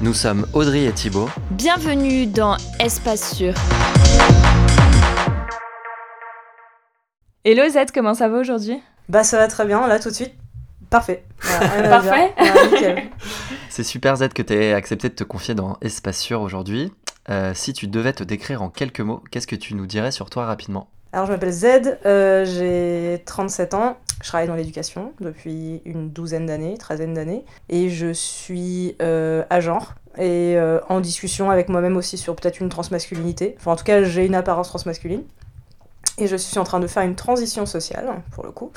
Nous sommes Audrey et Thibaut. Bienvenue dans Espace Sûr. Hello Z, comment ça va aujourd'hui? Bah ça va très bien, là tout de suite. Parfait. Parfait. C'est super Z que tu aies accepté de te confier dans Espace Sûr aujourd'hui. Euh, si tu devais te décrire en quelques mots, qu'est-ce que tu nous dirais sur toi rapidement? Alors je m'appelle Z, euh, j'ai 37 ans, je travaille dans l'éducation depuis une douzaine d'années, treizaine d'années, et je suis euh, agent et euh, en discussion avec moi-même aussi sur peut-être une transmasculinité. Enfin en tout cas j'ai une apparence transmasculine. Et je suis en train de faire une transition sociale, pour le coup.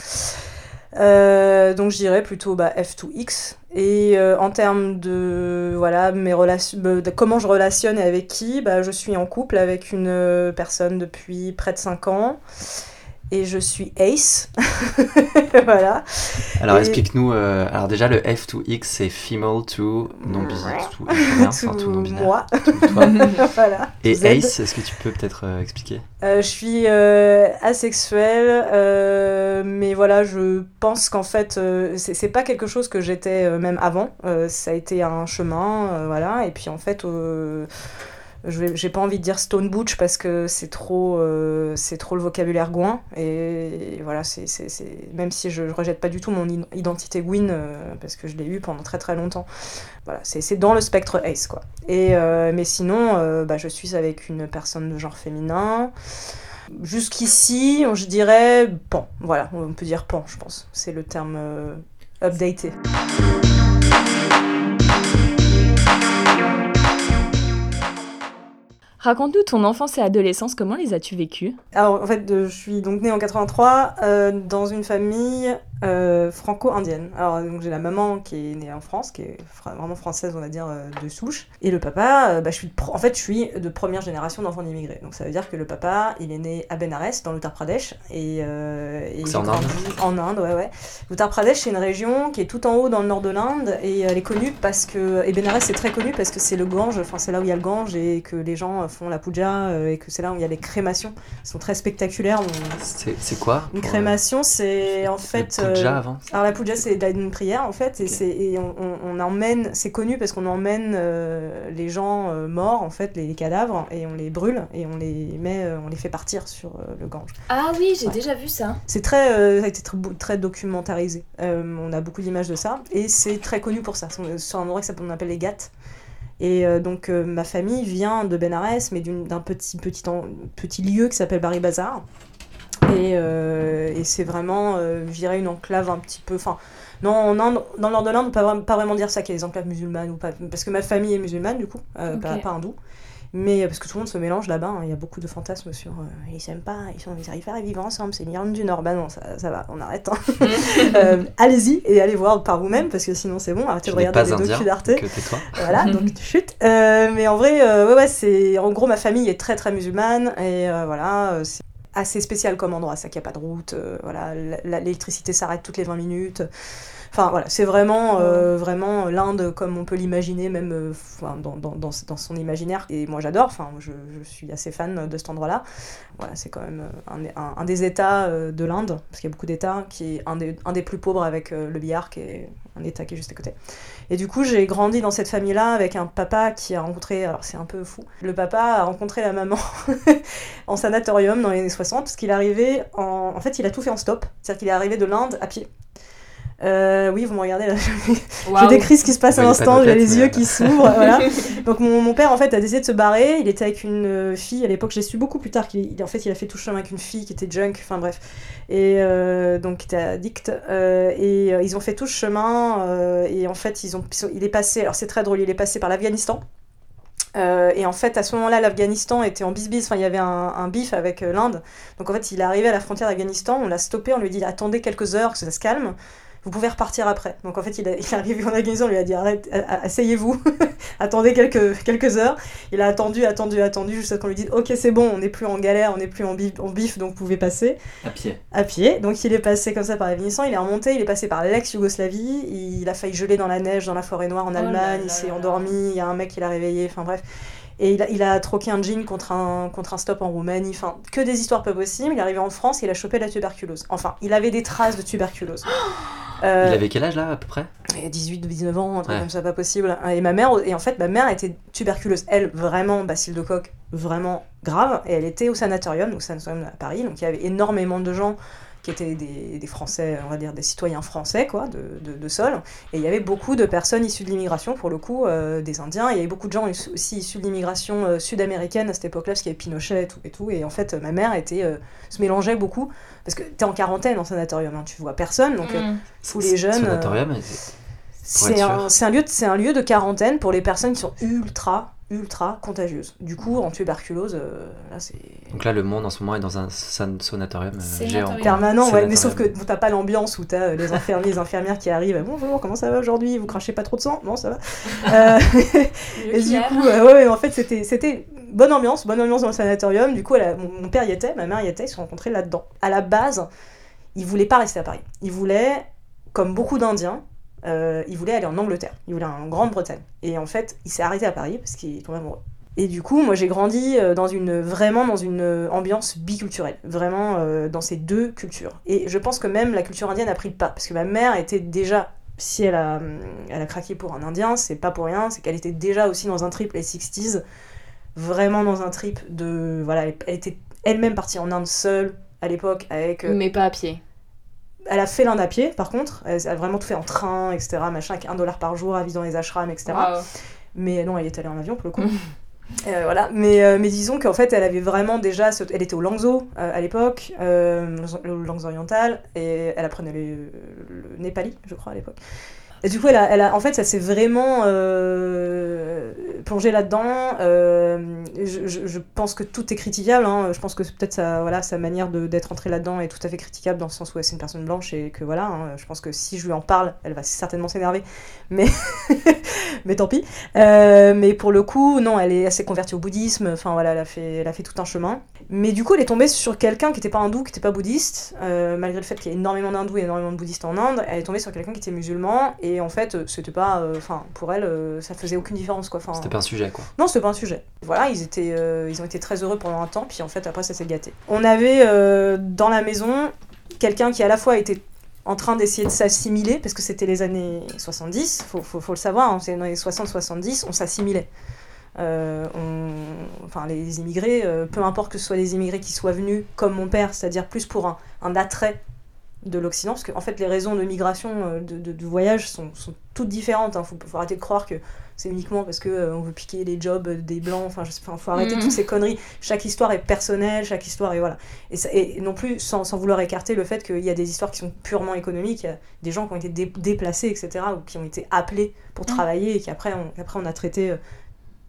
Euh, donc je dirais plutôt bah, F2X. Et euh, en termes de, voilà, mes relations, comment je relationne et avec qui, bah, je suis en couple avec une personne depuis près de 5 ans et je suis Ace. voilà. Alors explique-nous, euh, alors déjà le F2X c'est female to non-binaire, tout, enfin, tout non-binaire. Moi. voilà. Et Ace, est-ce que tu peux peut-être euh, expliquer? Euh, Je suis asexuelle, mais voilà, je pense qu'en fait, c'est pas quelque chose que j'étais même avant. ça a été un chemin, voilà, et puis en fait j'ai pas envie de dire stone butch parce que c'est trop euh, trop le vocabulaire gouin. Et, voilà même si je, rejette pas du tout mon identité Gwyn euh, parce que je l'ai eu pendant très très longtemps. Voilà c'est dans le spectre ace quoi. Et euh, mais sinon bah, je suis avec une personne de genre féminin. Jusqu'ici je dirais pan. Voilà on peut dire pan je pense. C'est le terme updaté Raconte-nous ton enfance et adolescence, comment les as-tu vécues? Alors en fait, je suis donc née en 83 euh, dans une famille euh, franco-indienne. Alors donc j'ai la maman qui est née en France, qui est vraiment française on va dire euh, de souche, et le papa, bah, je suis en fait je suis de première génération d'enfants d'immigrés. Donc ça veut dire que le papa, il est né à Benares dans l'Uttar Pradesh et, et il en Inde. En Inde, ouais ouais. L'Uttar Pradesh c'est une région qui est tout en haut dans le nord de l'Inde et elle est connue parce que et Benares c'est très connu parce que c'est le Gange, enfin c'est là où il y a le Gange et que les gens font la puja euh, et que c'est là où il y a les crémations. Elles sont très spectaculaires. C'est quoi Une crémation, c'est en fait. Puja euh, avant Alors la puja, c'est une prière en fait, et, et on, on, emmène, c'est connu parce qu'on emmène euh, les gens morts en fait, les, cadavres, et on les brûle et on les met, on les fait partir sur le Gange. Ah oui, j'ai déjà vu ça. C'est très, ça a été très, très documentarisé. on a beaucoup d'images de ça, et c'est très connu pour ça. Sur un endroit qu'on appelle les Ghats. Et euh, donc euh, ma famille vient de Benares, mais d'un petit, petit, petit lieu qui s'appelle Bari Bazar. Et, euh, et c'est vraiment, je dirais, une enclave un petit peu... Enfin, non, dans le nord de l'Inde, on peut pas, vraiment dire ça qu'il y a des enclaves musulmanes ou pas. Parce que ma famille est musulmane, du coup, pas, pas hindoue. Mais euh, parce que tout le monde se mélange là-bas, hein. il y a beaucoup de fantasmes sur euh, ils s'aiment pas, ils, sont, ils arrivent à vivre ensemble, c'est l'Irlande du Nord. Bah non, ça, ça va, on arrête. Hein. euh, allez-y et allez voir par vous-même parce que sinon c'est bon, arrêtez de regarder des documents d'Arte. Voilà, donc chute. Euh, mais en vrai, ouais, ouais, c'est. En gros, ma famille est très très musulmane et voilà, c'est assez spécial comme endroit, ça qu'il n'y a pas de route, voilà, l'électricité s'arrête toutes les 20 minutes. Enfin voilà, c'est vraiment, euh, vraiment l'Inde comme on peut l'imaginer, même euh, dans, dans, dans, dans, son imaginaire. Et moi j'adore, enfin, je, je, suis assez fan de cet endroit-là. Voilà, c'est quand même euh, un, un, des États de l'Inde, parce qu'il y a beaucoup d'États, qui est un des, un des plus pauvres avec le Bihar, qui est un État qui est juste à côté. Et du coup, j'ai grandi dans cette famille-là avec un papa qui a rencontré, alors c'est un peu fou, le papa a rencontré la maman en sanatorium dans les années 60, parce qu'il arrivait en... En fait, il a tout fait en stop, c'est-à-dire qu'il est arrivé de l'Inde à pied. Euh, oui, vous me regardez là. Je décris ce qui se passe à l'instant, j'ai les yeux qui s'ouvrent. voilà. Donc mon, mon, père en fait a décidé de se barrer. Il était avec une euh, fille à l'époque. J'ai su beaucoup plus tard qu'il en fait il a fait tout chemin avec une fille qui était junk. Enfin bref. Et euh, donc qui était addict. Euh, et euh, ils ont fait tout chemin. Euh, et en fait ils ont, il est passé. Alors c'est très drôle. Il est passé par l'Afghanistan. Euh, et en fait, à ce moment-là, l'Afghanistan était en bisbis, enfin, il y avait un, un bif avec l'Inde. Donc en fait, il est arrivé à la frontière d'Afghanistan, on l'a stoppé, on lui dit attendez quelques heures que ça se calme vous pouvez repartir après. Donc en fait, il, est arrivé en Afghanistan, on lui a dit arrête, asseyez-vous, attendez quelques, quelques heures. Il a attendu, attendu, attendu, jusqu'à ce qu'on lui dise ok, c'est bon, on n'est plus en galère, on n'est plus en bif, en bif, donc vous pouvez passer. À pied. À pied. Donc il est passé comme ça par l'Afghanistan, il est remonté, il est passé par l'ex-Yougoslavie, il a failli geler dans la neige, dans la forêt noire en Oh Allemagne, il s'est endormi, il y a un mec qui l'a réveillé, enfin bref. Et il a, il a troqué un jean contre un, contre un stop en Roumanie. Enfin, que des histoires pas possibles. Il est arrivé en France, il a chopé la tuberculose. Enfin, il avait des traces de tuberculose. Euh, Il avait quel âge là à peu près? 18 19 ans, un truc Ouais. comme ça, pas possible. Et ma mère, et en fait, ma mère était tuberculeuse. Elle, vraiment, bacille de coque, vraiment grave. Et elle était au sanatorium, au sanatorium à Paris. Donc il y avait énormément de gens qui étaient des, des Français, on va dire des citoyens français, quoi, de, de, de sol. Et il y avait beaucoup de personnes issues de l'immigration, pour le coup, euh, des Indiens. Et il y avait beaucoup de gens aussi issus de l'immigration euh, sud-américaine à cette époque-là, parce qu'il y avait Pinochet et tout. Et, tout. et en fait, ma mère était, euh, se mélangeait beaucoup. Parce que t'es en quarantaine en sanatorium, hein, tu vois personne. Donc Mm. tous les jeunes. Sanatorium, c'est un, c'est un, lieu de- c'est un lieu de quarantaine pour les personnes qui sont ultra, ultra contagieuses. Du coup, en tuberculose, euh, là, c'est Donc là, le monde en ce moment est dans un san- sanatorium euh, géant. permanent. Ouais, mais sauf que bon, t'as pas l'ambiance où t'as euh, les infirmiers, les infirmières qui arrivent. Bonjour, comment ça va aujourd'hui? Vous crachez pas trop de sang? Non, ça va. Euh, et du coup, euh, ouais, ouais, en fait, c'était, c'était bonne ambiance, bonne ambiance dans le sanatorium. Du coup, elle a- mon, mon père y était, ma mère y était, ils se sont rencontrés là-dedans. À la base, ils voulaient pas rester à Paris. Ils voulaient, comme beaucoup d'Indiens, euh, il voulait aller en Angleterre, il voulait en Grande-Bretagne. Et en fait, il s'est arrêté à Paris parce qu'il est tombé amoureux. Et du coup, moi j'ai grandi euh, dans une, vraiment dans une euh, ambiance biculturelle, vraiment dans ces deux cultures. Et je pense que même la culture indienne a pris le pas, parce que ma mère était déjà, si elle a, elle a craqué pour un Indien, c'est pas pour rien, c'est qu'elle était déjà aussi dans un trip les 60s, vraiment dans un trip de. Voilà, elle, était elle-même partie en Inde seule à l'époque avec. Mais pas à pied. Elle a fait l'Inde à pied, par contre. Elle a vraiment tout fait en train, etc. Machin, avec un dollar par jour, à vivre dans les ashrams, etc. Mais non, elle est allée en avion pour le coup. Euh, voilà. Mais, euh, mais disons qu'en fait, elle avait vraiment déjà. ce- Elle était au Langzhou euh, à l'époque, le Langzhou oriental, et elle apprenait le, le népali, je crois, à l'époque. Et du coup, elle a, en fait, ça s'est vraiment euh, plongé là-dedans. Euh, je, pense que tout est critiquable. hein. Je pense que peut-être sa, voilà, sa manière d'être entrée là-dedans est tout à fait critiquable dans le sens où c'est une personne blanche et que voilà. hein, je pense que si je lui en parle, elle va certainement s'énerver. Mais, mais tant pis. Euh, mais pour le coup, non, elle est assez convertie au bouddhisme. Enfin voilà, elle a fait, elle a fait tout un chemin. Mais du coup, elle est tombée sur quelqu'un qui n'était pas hindou, qui n'était pas bouddhiste, euh, malgré le fait qu'il y ait énormément d'hindous et énormément de bouddhistes en Inde. Elle est tombée sur quelqu'un qui était musulman et en fait, euh, c'était pas, euh, enfin, pour elle, euh, ça faisait aucune différence quoi. C'était pas un sujet quoi. non, c'était pas un sujet. Voilà, ils, étaient, ils ont été très heureux pendant un temps, puis en fait, après, ça s'est gâté. On avait dans la maison quelqu'un qui, à la fois, était en train d'essayer de s'assimiler, parce que c'était les années 70, faut, faut, faut le savoir, hein, c'est dans les 60-70, on s'assimilait. Euh, on- enfin, les immigrés, euh, peu importe que ce soit des immigrés qui soient venus comme mon père, c'est-à-dire plus pour un, un attrait de l'Occident, parce qu'en en fait, les raisons de migration, euh, de, de- de voyage sont, sont toutes différentes. Il faut, faut arrêter de croire que c'est uniquement parce que euh, on veut piquer les jobs des blancs. Enfin, je sais pas, faut arrêter Mhm. toutes ces conneries. Chaque histoire est personnelle, chaque histoire est voilà. Et, ça- et non plus sans, sans vouloir écarter le fait qu'il y a des histoires qui sont purement économiques. Il y a des gens qui ont été dé- déplacés, etc., ou qui ont été appelés pour Mhm. travailler et qu'après on, qu'après on a traité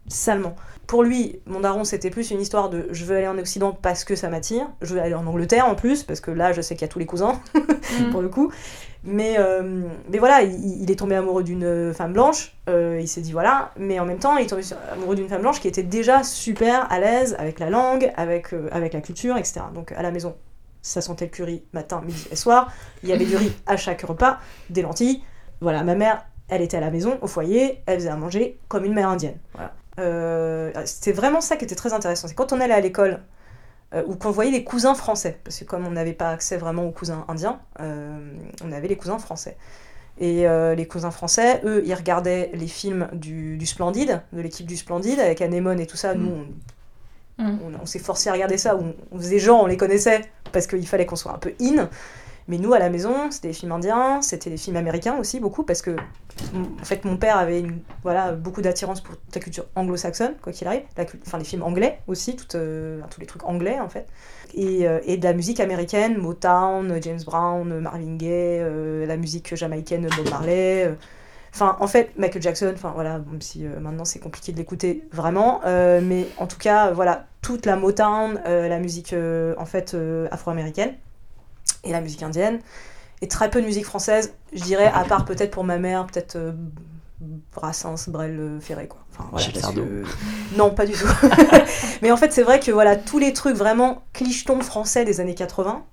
salement. Pour lui, mon daron, c'était plus une histoire de je veux aller en Occident parce que ça m'attire. Je veux aller en Angleterre en plus, parce que là, je sais qu'il y a tous les cousins Mm. pour le coup. Mais, euh, mais voilà, il, il est tombé amoureux d'une femme blanche, euh, il s'est dit voilà, mais en même temps, il est tombé amoureux d'une femme blanche qui était déjà super à l'aise avec la langue, avec, euh, avec la culture, etc. Donc à la maison, ça sentait le curry matin, midi et soir, il y avait du riz à chaque repas, des lentilles. Voilà, ma mère, elle était à la maison, au foyer, elle faisait à manger comme une mère indienne. Voilà. Euh, C'était vraiment ça qui était très intéressant. C'est quand on allait à l'école, euh, ou qu'on voyait les cousins français, parce que comme on n'avait pas accès vraiment aux cousins indiens, euh, on avait les cousins français. Et les cousins français, eux, ils regardaient les films du, du Splendide, de l'équipe du Splendide, avec Anémone et tout ça. Nous, on, Mm. on, on s'est forcé à regarder ça. On, on faisait genre, on les connaissait, parce qu'il fallait qu'on soit un peu in. Mais nous, à la maison, c'était des films indiens, c'était des films américains aussi, beaucoup, parce que, en fait, mon père avait voilà, beaucoup d'attirance pour la culture anglo-saxonne, quoi qu'il arrive. La enfin, les films anglais aussi, euh, tous les trucs anglais, en fait. Et, euh, et de la musique américaine, Motown, James Brown, Marvin Gaye, euh, la musique jamaïcaine, Bob Marley. Enfin, en fait, Michael Jackson, enfin voilà, même si maintenant c'est compliqué de l'écouter vraiment, mais en tout cas, voilà, toute la Motown, la musique en fait afro-américaine et la musique indienne. Et très peu de musique française, je dirais, à part peut-être pour ma mère, peut-être euh, Brassens, Brel, euh, Ferré, quoi. Enfin, voilà, que- Non, pas du tout. Mais en fait, c'est vrai que voilà, tous les trucs vraiment clichetons français des années 80,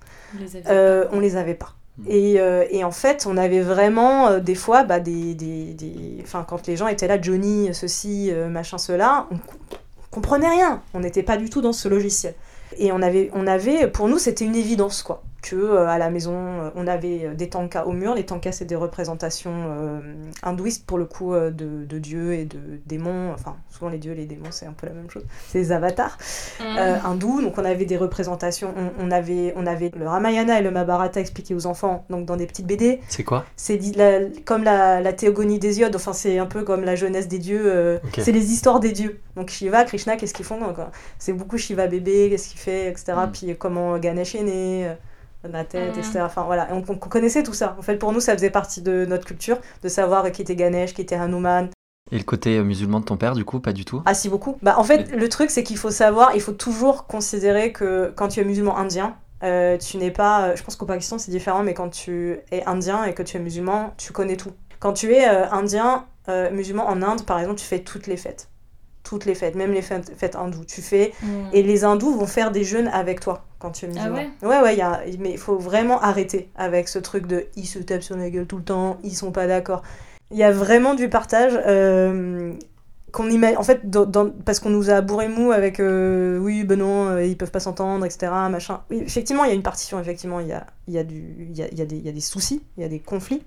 euh, on les avait pas. Mm. Et, euh, et en fait, on avait vraiment euh, des fois bah, des, des, des- Enfin, quand les gens étaient là, Johnny, ceci, euh, machin, cela, on, co- on comprenait rien. On n'était pas du tout dans ce logiciel. Et on avait, on avait pour nous, c'était une évidence, quoi. Que euh, à la maison, euh, on avait euh, des tankas au mur. Les tankas, c'est des représentations euh, hindouistes, pour le coup, euh, de, de dieux et de démons. Enfin, souvent, les dieux et les démons, c'est un peu la même chose. C'est des avatars euh, hindous. Donc on avait des représentations, on, on avait, on avait le Ramayana et le Mahabharata expliqués aux enfants, donc dans des petites BD. C'est quoi? C'est comme la, la théogonie des iodes, enfin c'est un peu comme la jeunesse des dieux, euh, c'est les histoires des dieux. Donc Shiva, Krishna, qu'est-ce qu'ils font C'est beaucoup Shiva bébé, qu'est-ce qu'il fait, etc. Mm. Puis comment Ganesh est né, la tête, Mm. etc. Enfin voilà, Et on, on connaissait tout ça. En fait pour nous ça faisait partie de notre culture, de savoir qui était Ganesh, qui était Hanuman, Et le côté euh, musulman de ton père, du coup, pas du tout? Ah si beaucoup. Bah en fait le truc c'est qu'il faut savoir, il faut toujours considérer que quand tu es musulman indien, euh, tu n'es pas, euh, je pense qu'au Pakistan c'est différent, mais quand tu es indien et que tu es musulman, tu connais tout. Quand tu es euh, indien, euh, musulman en Inde par exemple, tu fais toutes les fêtes, toutes les fêtes, même les fêtes, fêtes hindoues. Tu fais et les hindous vont faire des jeûnes avec toi quand tu es Ah musulman. ouais? Ouais, ouais, il y a, mais il faut vraiment arrêter avec ce truc de ils se tapent sur la gueule tout le temps, ils sont pas d'accord. Il y a vraiment du partage. euh, qu'on ima- en fait dans- dans- parce qu'on nous a bourré mou avec euh, oui ben non euh, ils peuvent pas s'entendre etc machin oui effectivement il y a une partition effectivement il y a y a du y a, y a des y a des soucis il y a des conflits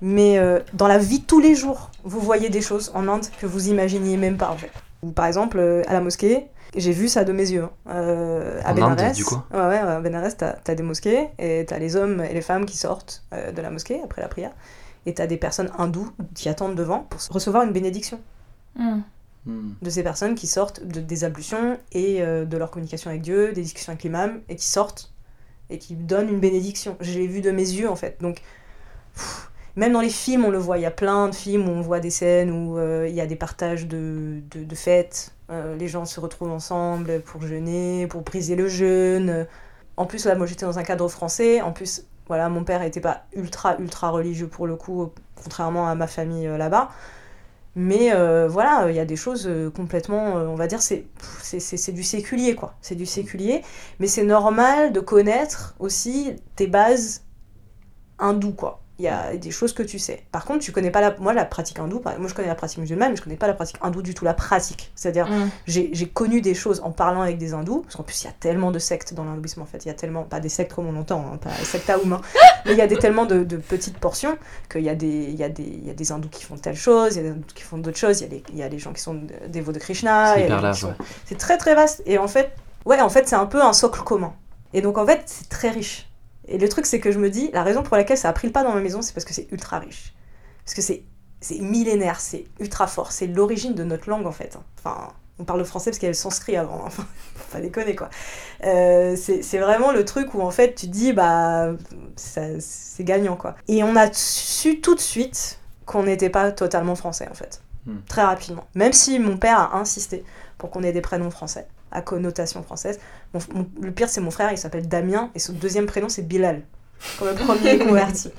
mais euh, dans la vie de tous les jours vous voyez des choses en Inde que vous imaginiez même pas en fait ou par exemple euh, à la mosquée j'ai vu ça de mes yeux hein. Euh, à En Inde, Benares du coup ouais ouais à Benares t'as as des mosquées et t'as les hommes et les femmes qui sortent euh, de la mosquée après la prière et t'as des personnes hindoues qui attendent devant pour recevoir une bénédiction Mm. Hmm. de ces personnes qui sortent de, des ablutions et euh, de leur communication avec Dieu, des discussions avec l'imam, et qui sortent et qui donnent une bénédiction. Je l'ai vu de mes yeux en fait. Donc, pff, même dans les films, on le voit. Il y a plein de films où on voit des scènes où euh, il y a des partages de, de, fêtes. Euh, les gens se retrouvent ensemble pour jeûner, pour briser le jeûne. En plus, là, moi j'étais dans un cadre français. En plus, voilà, mon père n'était pas ultra, ultra religieux pour le coup, contrairement à ma famille euh, là-bas. Mais voilà, il y a des choses complètement, on va dire, c'est du séculier, quoi. C'est du séculier. Mais c'est normal de connaître aussi tes bases hindoues, quoi. Il y a des choses que tu sais. Par contre, tu connais pas la... Moi, la pratique hindoue, moi je connais la pratique musulmane, mais je connais pas la pratique hindoue du tout, la pratique. C'est-à-dire, Mm. j'ai connu des choses en parlant avec des hindous, parce qu'en plus il y a tellement de sectes dans l'hindouisme en fait, il y a tellement, pas des sectes comme on entend, hein, pas des sectes à Oum, hein, mais il y a des, tellement de, de petites portions qu'il y, a des- il y, a des- il y a des hindous qui font telle chose, il y a des hindous qui font d'autres choses, il y, a il y a des gens qui sont dévots de Krishna, ouais. c'est très très vaste, et en fait, ouais, en fait c'est un peu un socle commun. Et donc en fait c'est très riche. Et le truc c'est que je me dis, la raison pour laquelle ça a pris le pas dans ma maison, c'est parce que c'est ultra riche. Parce que c'est c'est millénaire, c'est ultra fort, c'est l'origine de notre langue en fait. Enfin, on parle le français parce qu'il y avait le sanskrit avant, enfin, pas déconner quoi. Euh, c'est vraiment le truc où en fait tu te dis, bah, ça- c'est gagnant quoi. Et on a su tout de suite qu'on n'était pas totalement français en fait, Hmm. très rapidement. Même si mon père a insisté pour qu'on ait des prénoms français, à connotation française. Mon- mon- le pire c'est mon frère, il s'appelle Damien, et son deuxième prénom c'est Bilal, comme le premier converti.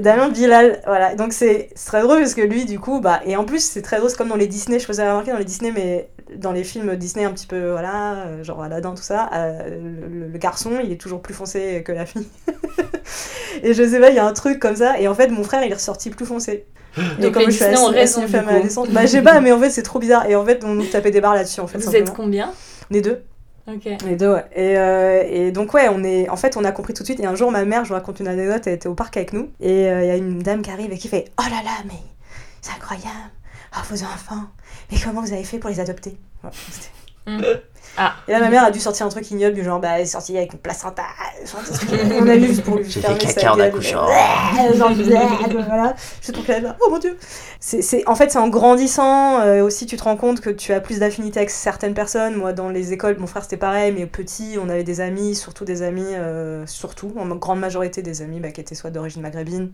Damien Bilal, voilà. Donc c'est très drôle parce que lui, du coup, bah. Et en plus, c'est très drôle, c'est comme dans les Disney, je faisais remarquer dans les Disney, mais dans les films Disney un petit peu, voilà, euh, genre Aladdin, tout ça, euh, le, le garçon, il est toujours plus foncé que la fille. et je sais pas, il y a un truc comme ça, et en fait, mon frère, il est ressorti plus foncé. Donc comme je suis assez- raison, femme adolescente, bah je sais pas, mais en fait, c'est trop bizarre. Et en fait, on nous tapait des barres là-dessus, en fait. Vous êtes combien? On est deux. Ok. Les deux, ouais. Et, euh, et donc, ouais, on est... en fait, on a compris tout de suite. Et un jour, ma mère, je vous raconte une anecdote, elle était au parc avec nous. Et euh, il y a une dame qui arrive et qui fait Oh là là, mais c'est incroyable. Oh, vos enfants. Mais comment vous avez fait pour les adopter? Ouais, Mm. Et là, ma mère a dû sortir un truc ignoble, du genre, bah, elle est sortie avec une placenta. Que- on a vu juste pour lui J'ai fermer fait sa caca en accouchant. Genre, voilà. Je trouve qu'elle est là, oh mon dieu. C'est, c'est- en fait, c'est en grandissant euh, aussi, tu te rends compte que tu as plus d'affinité avec certaines personnes. Moi, dans les écoles, mon frère c'était pareil, mais petit, on avait des amis, surtout des amis, euh, surtout, en grande majorité des amis bah, qui étaient soit d'origine maghrébine,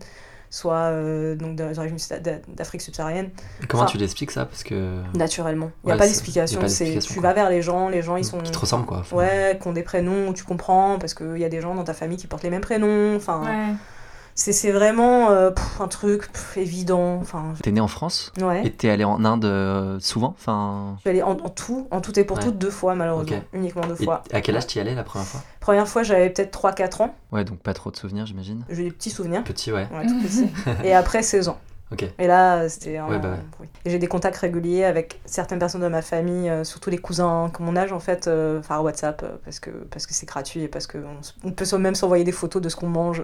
soit euh, donc de- d'origine sud- d'a- d'Afrique subsaharienne, Et Comment Enfin- tu l'expliques ça? Parce que. naturellement. Il n'y a Ouais, pas d'explication. y a pas c'est d'explication, Tu quoi. vas vers les gens, les gens ils sont. Qui te ressemblent, quoi. Enfin, Ouais, qui ont des prénoms où tu comprends, parce qu'il y a des gens dans ta famille qui portent les mêmes prénoms. Enfin, Ouais. C'est c'est vraiment euh, pff, un truc pff, évident. Enfin, T'es né en France ouais. et t'es allé en Inde euh, souvent Enfin. Je suis allée en, en tout, en tout et pour Ouais. tout deux fois malheureusement, Ok. uniquement deux Et fois. à quel âge t'y allais la première fois? Première fois j'avais peut-être 3-4 ans, Ouais, donc pas trop de souvenirs, j'imagine. j'ai des petits souvenirs, Petit, ouais. ouais, tout petit. et après 16 ans. Et là c'était un... Ouais, bah ouais. oui. Et J'ai des contacts réguliers avec certaines personnes de ma famille, euh, surtout les cousins comme mon âge en fait, euh, enfin WhatsApp euh, parce que parce que c'est gratuit et parce que on, peut même s'envoyer des photos de ce qu'on mange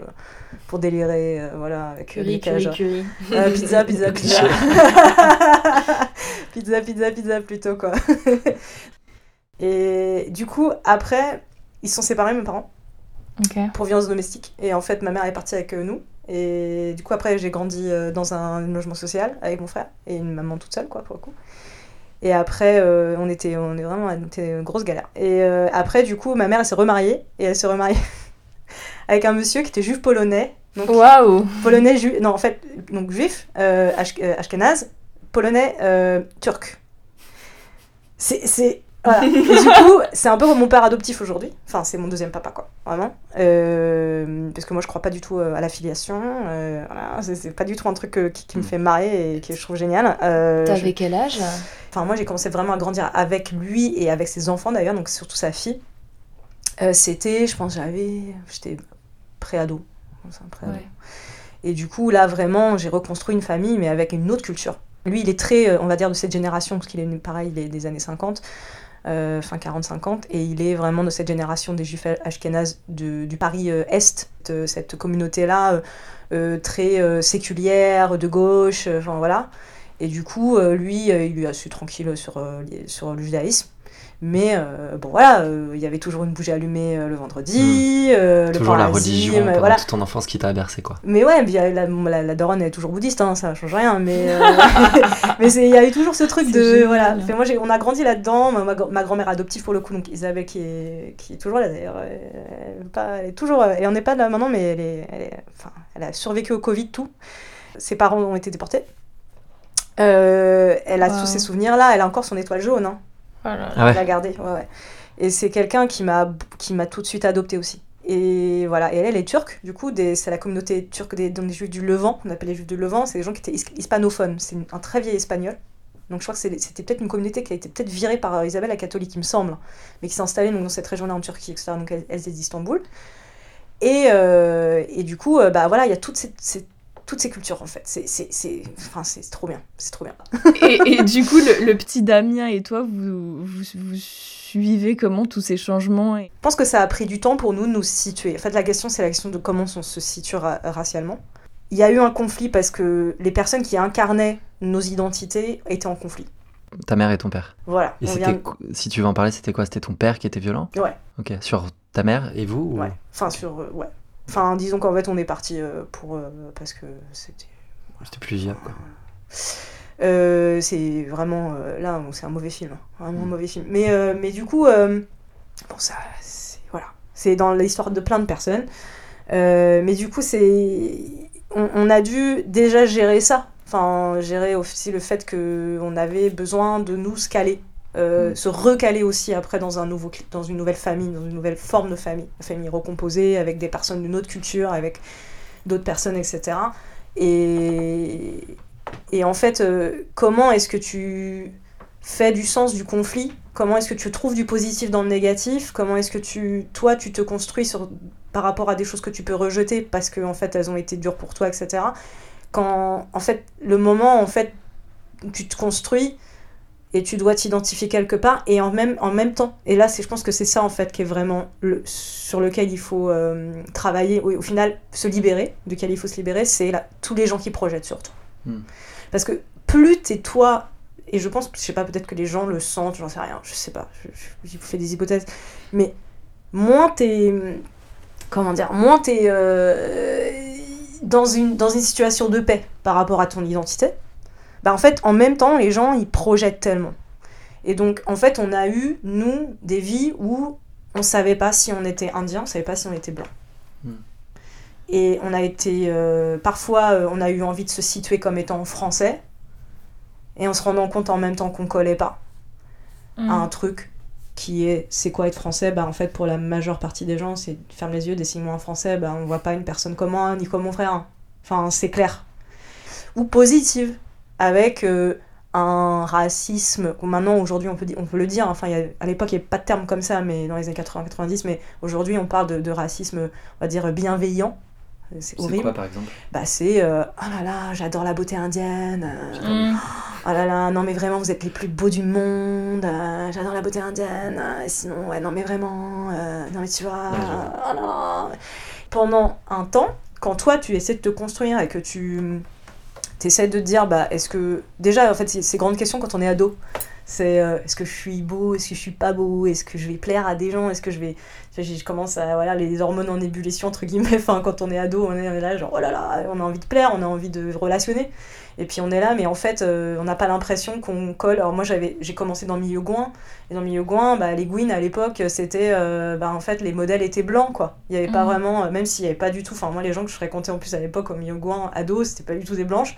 pour délirer, euh, voilà, avec curry. Euh, pizza, pizza, pizza. pizza, pizza, pizza plutôt quoi. et du coup, après, ils se sont séparés mes parents pour violence domestique. Et en fait, ma mère est partie avec nous. Et du coup, après, j'ai grandi euh, dans un logement social avec mon frère et une maman toute seule, quoi, pour le coup. Et après, euh, on était, on est vraiment, on était une grosse galère. Et euh, après, du coup, ma mère, elle s'est remariée. Et elle s'est remariée avec un monsieur qui était juif polonais. Waouh. polonais juif non en fait donc juif euh, Ash- ashkénaze polonais turc c'est voilà. Et du coup c'est un peu comme mon père adoptif aujourd'hui enfin c'est mon deuxième papa quoi vraiment Euh, parce que moi je crois pas du tout euh, à la filiation euh, voilà, c'est- pas du tout un truc euh, qui, qui me Mm. fait marrer et que je trouve génial Euh, je- T'avais quel âge? Enfin, moi, j'ai commencé vraiment à grandir avec lui et avec ses enfants d'ailleurs, donc surtout sa fille. C'était, je pense, j'avais. J'étais pré-ado. Ouais. Et du coup, là, vraiment, j'ai reconstruit une famille, mais avec une autre culture. Lui, il est très, on va dire, de cette génération, parce qu'il est pareil, il est des années 50, euh, fin 40-50, et il est vraiment de cette génération des juifs ashkénazes du Paris euh, Est, de cette communauté-là, euh, euh, très euh, séculière, de gauche, euh, enfin voilà. Et du coup, euh, lui, euh, il est assez tranquille sur, euh, sur le judaïsme. Mais euh, bon, voilà, euh, il y avait toujours une bougie allumée euh, le vendredi, euh, le Toujours la religion pendant voilà. toute ton enfance qui t'a bercé, quoi. Mais ouais, puis la, la, la daronne est toujours bouddhiste, hein, ça change rien. Mais euh, mais c'est- il y a eu toujours ce truc de génial. voilà. Enfin, moi, j'ai- on a grandi là-dedans. Ma, ma, gr- ma grand-mère adoptive pour le coup, donc Isabelle qui est qui est toujours là d'ailleurs. Elle, elle est toujours, elle en est pas là maintenant, mais elle est, elle est- enfin, elle a survécu au Covid tout. Ses parents ont été déportés. Euh, elle a Wow. tous ces souvenirs là. Elle a encore son étoile jaune. Hein. Oh là là. Ah ouais. L'a gardée, ouais, ouais. Et c'est quelqu'un qui m'a qui m'a tout de suite adoptée aussi. Et voilà, et elle, elle est turque, du coup, c'est la communauté turque des, donc des juifs du Levant, qu'on appelle les juifs du Levant, c'est des gens qui étaient his- hispanophones, c'est un très vieil espagnol. Donc je crois que c'était peut-être une communauté qui a été peut-être virée par Isabelle la catholique, il me semble, mais qui s'est installée donc, dans cette région-là en Turquie, etc. Donc elle, elle est d'Istanbul. Et, euh, et du coup, euh, bah voilà, il y a toutes ces, ces- toutes ces cultures en fait. C'est c'est- c'est- enfin, c'est trop bien, c'est trop bien. et, et du coup, le, le petit Damien et toi, vous, vous, vous suivez comment tous ces changements et... Je pense que ça a pris du temps pour nous de nous situer. En fait, la question, c'est la question de comment on se situe ra- racialement. Il y a eu un conflit parce que les personnes qui incarnaient nos identités étaient en conflit. Ta mère et ton père. Voilà. Et on c'était, vient- qu- si tu veux en parler, c'était quoi? C'était ton père qui était violent? Ouais. Ok. Sur ta mère et vous ou- Ouais. Enfin, sur. euh, ouais. Enfin, disons qu'en fait, on est parti euh, pour. euh, parce que c'était. C'était plus quoi. Euh, c'est vraiment. euh, là, c'est un mauvais film. hein. Vraiment un Mm. mauvais film. Mais, euh, mais du coup, bon, ça. c'est- Voilà. C'est dans l'histoire de plein de personnes. Mais du coup, c'est. On, on a dû déjà gérer ça. Enfin, gérer aussi le fait qu'on avait besoin de nous se caler. Euh, Mm. se recaler aussi après dans, un nouveau, dans une nouvelle famille, dans une nouvelle forme de famille. Famille recomposée avec des personnes d'une autre culture, avec d'autres personnes, etc. Et, et en fait, euh, comment est-ce que tu fais du sens du conflit? Comment est-ce que tu trouves du positif dans le négatif? Comment est-ce que tu, toi, tu te construis sur, par rapport à des choses que tu peux rejeter parce que en fait, elles ont été dures pour toi, etc. Quand, en fait, le moment, en fait, où tu te construis et tu dois t'identifier quelque part et en même, en même temps. Et là, c'est, je pense que c'est ça, en fait, qui est vraiment le, sur lequel il faut euh, travailler. Oui, au final, se libérer, duquel il faut se libérer, c'est là, tous les gens qui projettent sur toi. Hmm. Parce que plus t'es toi, et je pense, je sais pas, peut-être que les gens le sentent, j'en sais rien, je sais pas, je, je- je vous fais des hypothèses, mais moins t'es. Comment dire Moins t'es euh, dans, une, dans une situation de paix par rapport à ton identité, bah en fait, en même temps, les gens, ils projettent tellement. Et donc, en fait, on a eu, nous, des vies où on savait pas si on était indien, on savait pas si on était blanc. Hmm. Et on a été. euh, parfois, euh, on a eu envie de se situer comme étant français. Et en se rendant compte en même temps qu'on collait pas à un truc qui est c'est quoi être français? Bah en fait pour la majeure partie des gens c'est ferme les yeux dessine-moi un français bah on voit pas une personne comme moi ni comme mon frère enfin c'est clair ou positive avec euh, un racisme maintenant aujourd'hui on peut on peut le dire enfin il y a- à l'époque il n'y avait pas de terme comme ça mais dans les années 80 90 mais aujourd'hui on parle de, de racisme on va dire bienveillant c'est C'est horrible quoi par exemple? Bah c'est euh, oh là là j'adore la beauté indienne euh, Mm. Oh là là, non mais vraiment, vous êtes les plus beaux du monde. euh, J'adore la beauté indienne. euh, sinon, ouais, non mais vraiment, euh, non mais tu vois. Oh là là. Pendant un temps, quand toi tu essaies de te construire et que tu essaies de te dire, bah est-ce que déjà en fait c'est grande question quand on est ado. C'est euh, est-ce que je suis beau, est-ce que je suis pas beau, est-ce que je vais plaire à des gens, est-ce que je vais. Je commence à. Voilà, les hormones en ébullition, entre guillemets. Enfin, quand on est ado, on est là, genre, oh là là, on a envie de plaire, on a envie de relationner. Et puis on est là, mais en fait, euh, on n'a pas l'impression qu'on colle. Alors moi, j'avais, j'ai commencé dans le milieu gouin, et dans le milieu gouin, bah, les gouines à l'époque, c'était, euh, bah, en fait, les modèles étaient blancs, quoi. Il n'y avait pas Mhm. vraiment, euh, même s'il n'y avait pas du tout, enfin moi, les gens que je fréquentais en plus à l'époque au milieu gouin, ado, c'était pas du tout des blanches.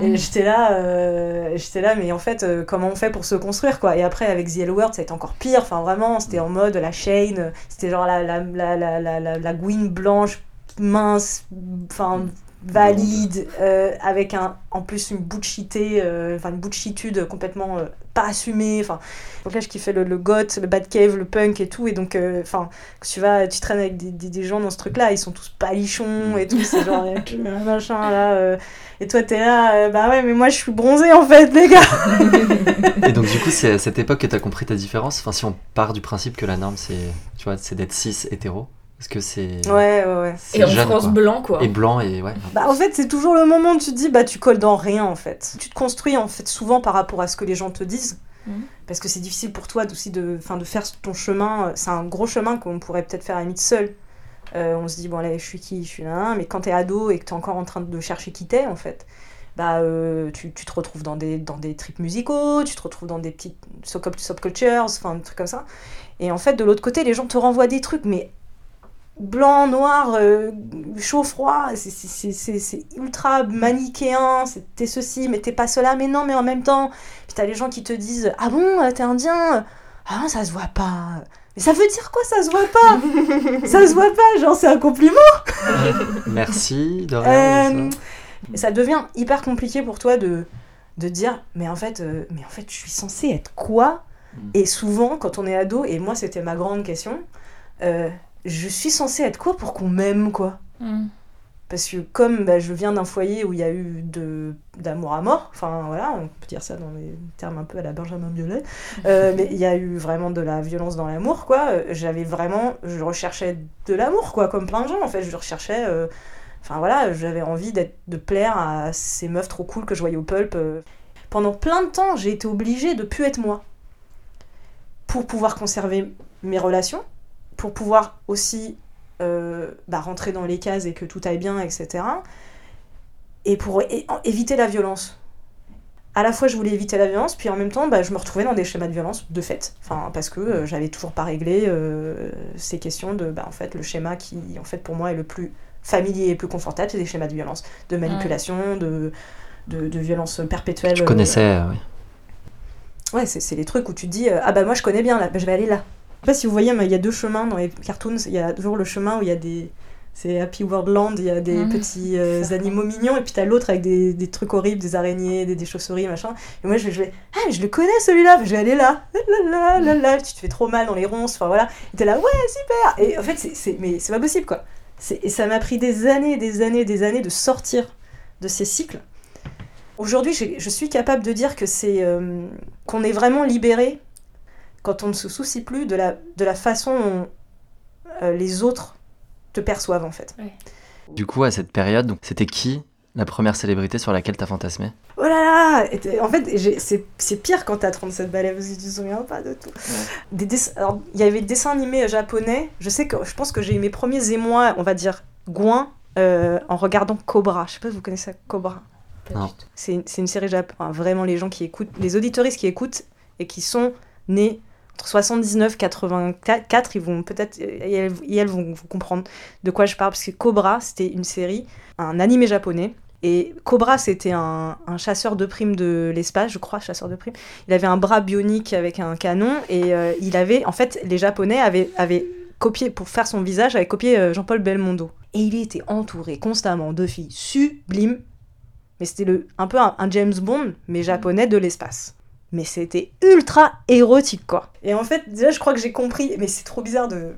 Et Mm. j'étais là, euh, j'étais là, mais en fait, comment on fait pour se construire, quoi? Et après, avec The L Word, ça a été encore pire. Enfin, vraiment, c'était en mode la euh, c'était genre la, la, la, la, la, la, la gouine blanche, mince, enfin, valide, euh, avec un, en plus une bullshitée, euh, enfin, une bullshitude complètement euh, pas assumée. Enfin, donc là, je kiffais le, le goth, le bad cave, le punk et tout. Et donc, euh, enfin, tu vas, tu traînes avec des, des, des gens dans ce truc-là, ils sont tous palichons et tout, c'est genre, euh, machin, là. euh, et toi, t'es là, euh, bah ouais, mais moi, je suis bronzée, en fait, les gars. Et donc, du coup, c'est à cette époque que tu as compris ta différence? Enfin, si on part du principe que la norme, c'est tu vois, c'est d'être cis hétéro. Est-ce que c'est. Ouais, ouais, ouais. Et en jeune, France quoi. blanc, quoi. Et blanc, et ouais. Bah, en fait, c'est toujours le moment où tu te dis, bah, tu colles dans rien, en fait. Tu te construis, en fait, souvent par rapport à ce que les gens te disent. Mhm. Parce que c'est difficile pour toi aussi de, enfin, de faire ton chemin. C'est un gros chemin qu'on pourrait peut-être faire à la limite seul. Euh, on se dit, bon, allez, je suis qui Je suis là. Mais quand t'es ado et que t'es encore en train de chercher qui t'es, en fait, bah, euh, tu, tu te retrouves dans des, dans des trips musicaux, tu te retrouves dans des petites sub- subcultures, enfin, des trucs comme ça. Et en fait, de l'autre côté, les gens te renvoient des trucs, mais blanc, noir, euh, chaud, froid, c'est- ultra manichéen, c'est- t'es ceci, mais t'es pas cela, mais non, mais en même temps. Puis t'as les gens qui te disent Ah bon, euh, t'es indien? Ah non, ça se voit pas. Mais ça veut dire quoi, ça se voit pas? Ça se voit pas, genre c'est un compliment Merci, de rien. Euh, ça devient hyper compliqué pour toi de, de dire Mais en fait, euh, mais en fait, je suis censée être quoi? Mm. Et souvent, quand on est ado, et moi c'était ma grande question, euh, je suis censée être quoi pour qu'on m'aime, quoi Mm. Parce que comme bah, je viens d'un foyer où il y a eu de d'amour à mort, enfin voilà, on peut dire ça dans des termes un peu à la Benjamin Biolay, euh, mais il y a eu vraiment de la violence dans l'amour, quoi. Euh, J'avais vraiment, je recherchais de l'amour, quoi, comme plein de gens en fait. Je recherchais, euh, enfin voilà, j'avais envie d'être, de plaire à ces meufs trop cool que je voyais au pulp. Pendant plein de temps, j'ai été obligée de plus être moi pour pouvoir conserver mes relations, pour pouvoir aussi euh, bah, rentrer dans les cases et que tout aille bien, etc. Et pour é- éviter la violence. À la fois, je voulais éviter la violence, puis en même temps, bah, je me retrouvais dans des schémas de violence de fait. Enfin, parce que euh, j'avais toujours pas réglé euh, ces questions de, bah, en fait, le schéma qui, en fait, pour moi, est le plus familier et le plus confortable, c'est des schémas de violence, de manipulation, de, de, de violence perpétuelle. Je euh, connaissais, euh, oui. Ouais, c'est c'est les trucs où tu te dis euh, Ah bah moi je connais bien là, bah, je vais aller là. Je sais pas si vous voyez, mais il y a deux chemins dans les cartoons. Il y a toujours le chemin où il y a des. C'est Happy World Land, il y a des Mhm. petits euh, animaux mignons, et puis t'as l'autre avec des, des trucs horribles, des araignées, des, des chauves-souris, machin. Et moi je vais, je vais Ah, mais je le connais celui-là, je vais aller là. La, la, la, la, Tu te fais trop mal dans les ronces, enfin voilà. Et t'es là, ouais, super Et en fait, c'est- mais c'est pas possible quoi. Et ça m'a pris des années, des années, des années de sortir de ces cycles. Aujourd'hui, je suis capable de dire que c'est euh, qu'on est vraiment libéré quand on ne se soucie plus de la, de la façon dont euh, les autres te perçoivent en fait. Du coup, à cette période, c'était qui la première célébrité sur laquelle t'as fantasmé? Oh là là En fait, c'est c'est pire quand t'as 37 balais parce que tu te souviens pas de tout. Des dess- Alors, il y avait des dessins animés japonais. Je sais que je pense que j'ai eu mes premiers émois, on va dire, gouin, euh, en regardant Cobra. Je sais pas si vous connaissez Cobra. Non. C'est une, c'est une série japonaise. vraiment, les gens qui écoutent, les auditoristes qui écoutent et qui sont nés 79, 84, ils vont peut-être, et elles, vont, vont comprendre de quoi je parle, parce que Cobra, c'était une série, un animé japonais, et Cobra, c'était un, chasseur de primes de l'espace, je crois, chasseur de primes. Il avait un bras bionique avec un canon, et euh, il avait, en fait, les Japonais avaient, copié, pour faire son visage, avaient copié euh, Jean-Paul Belmondo. Et il était entouré constamment de filles sublimes, mais c'était un peu un James Bond, mais japonais de l'espace mais c'était ultra érotique quoi. Et en fait, déjà, je crois que j'ai compris, mais c'est trop bizarre de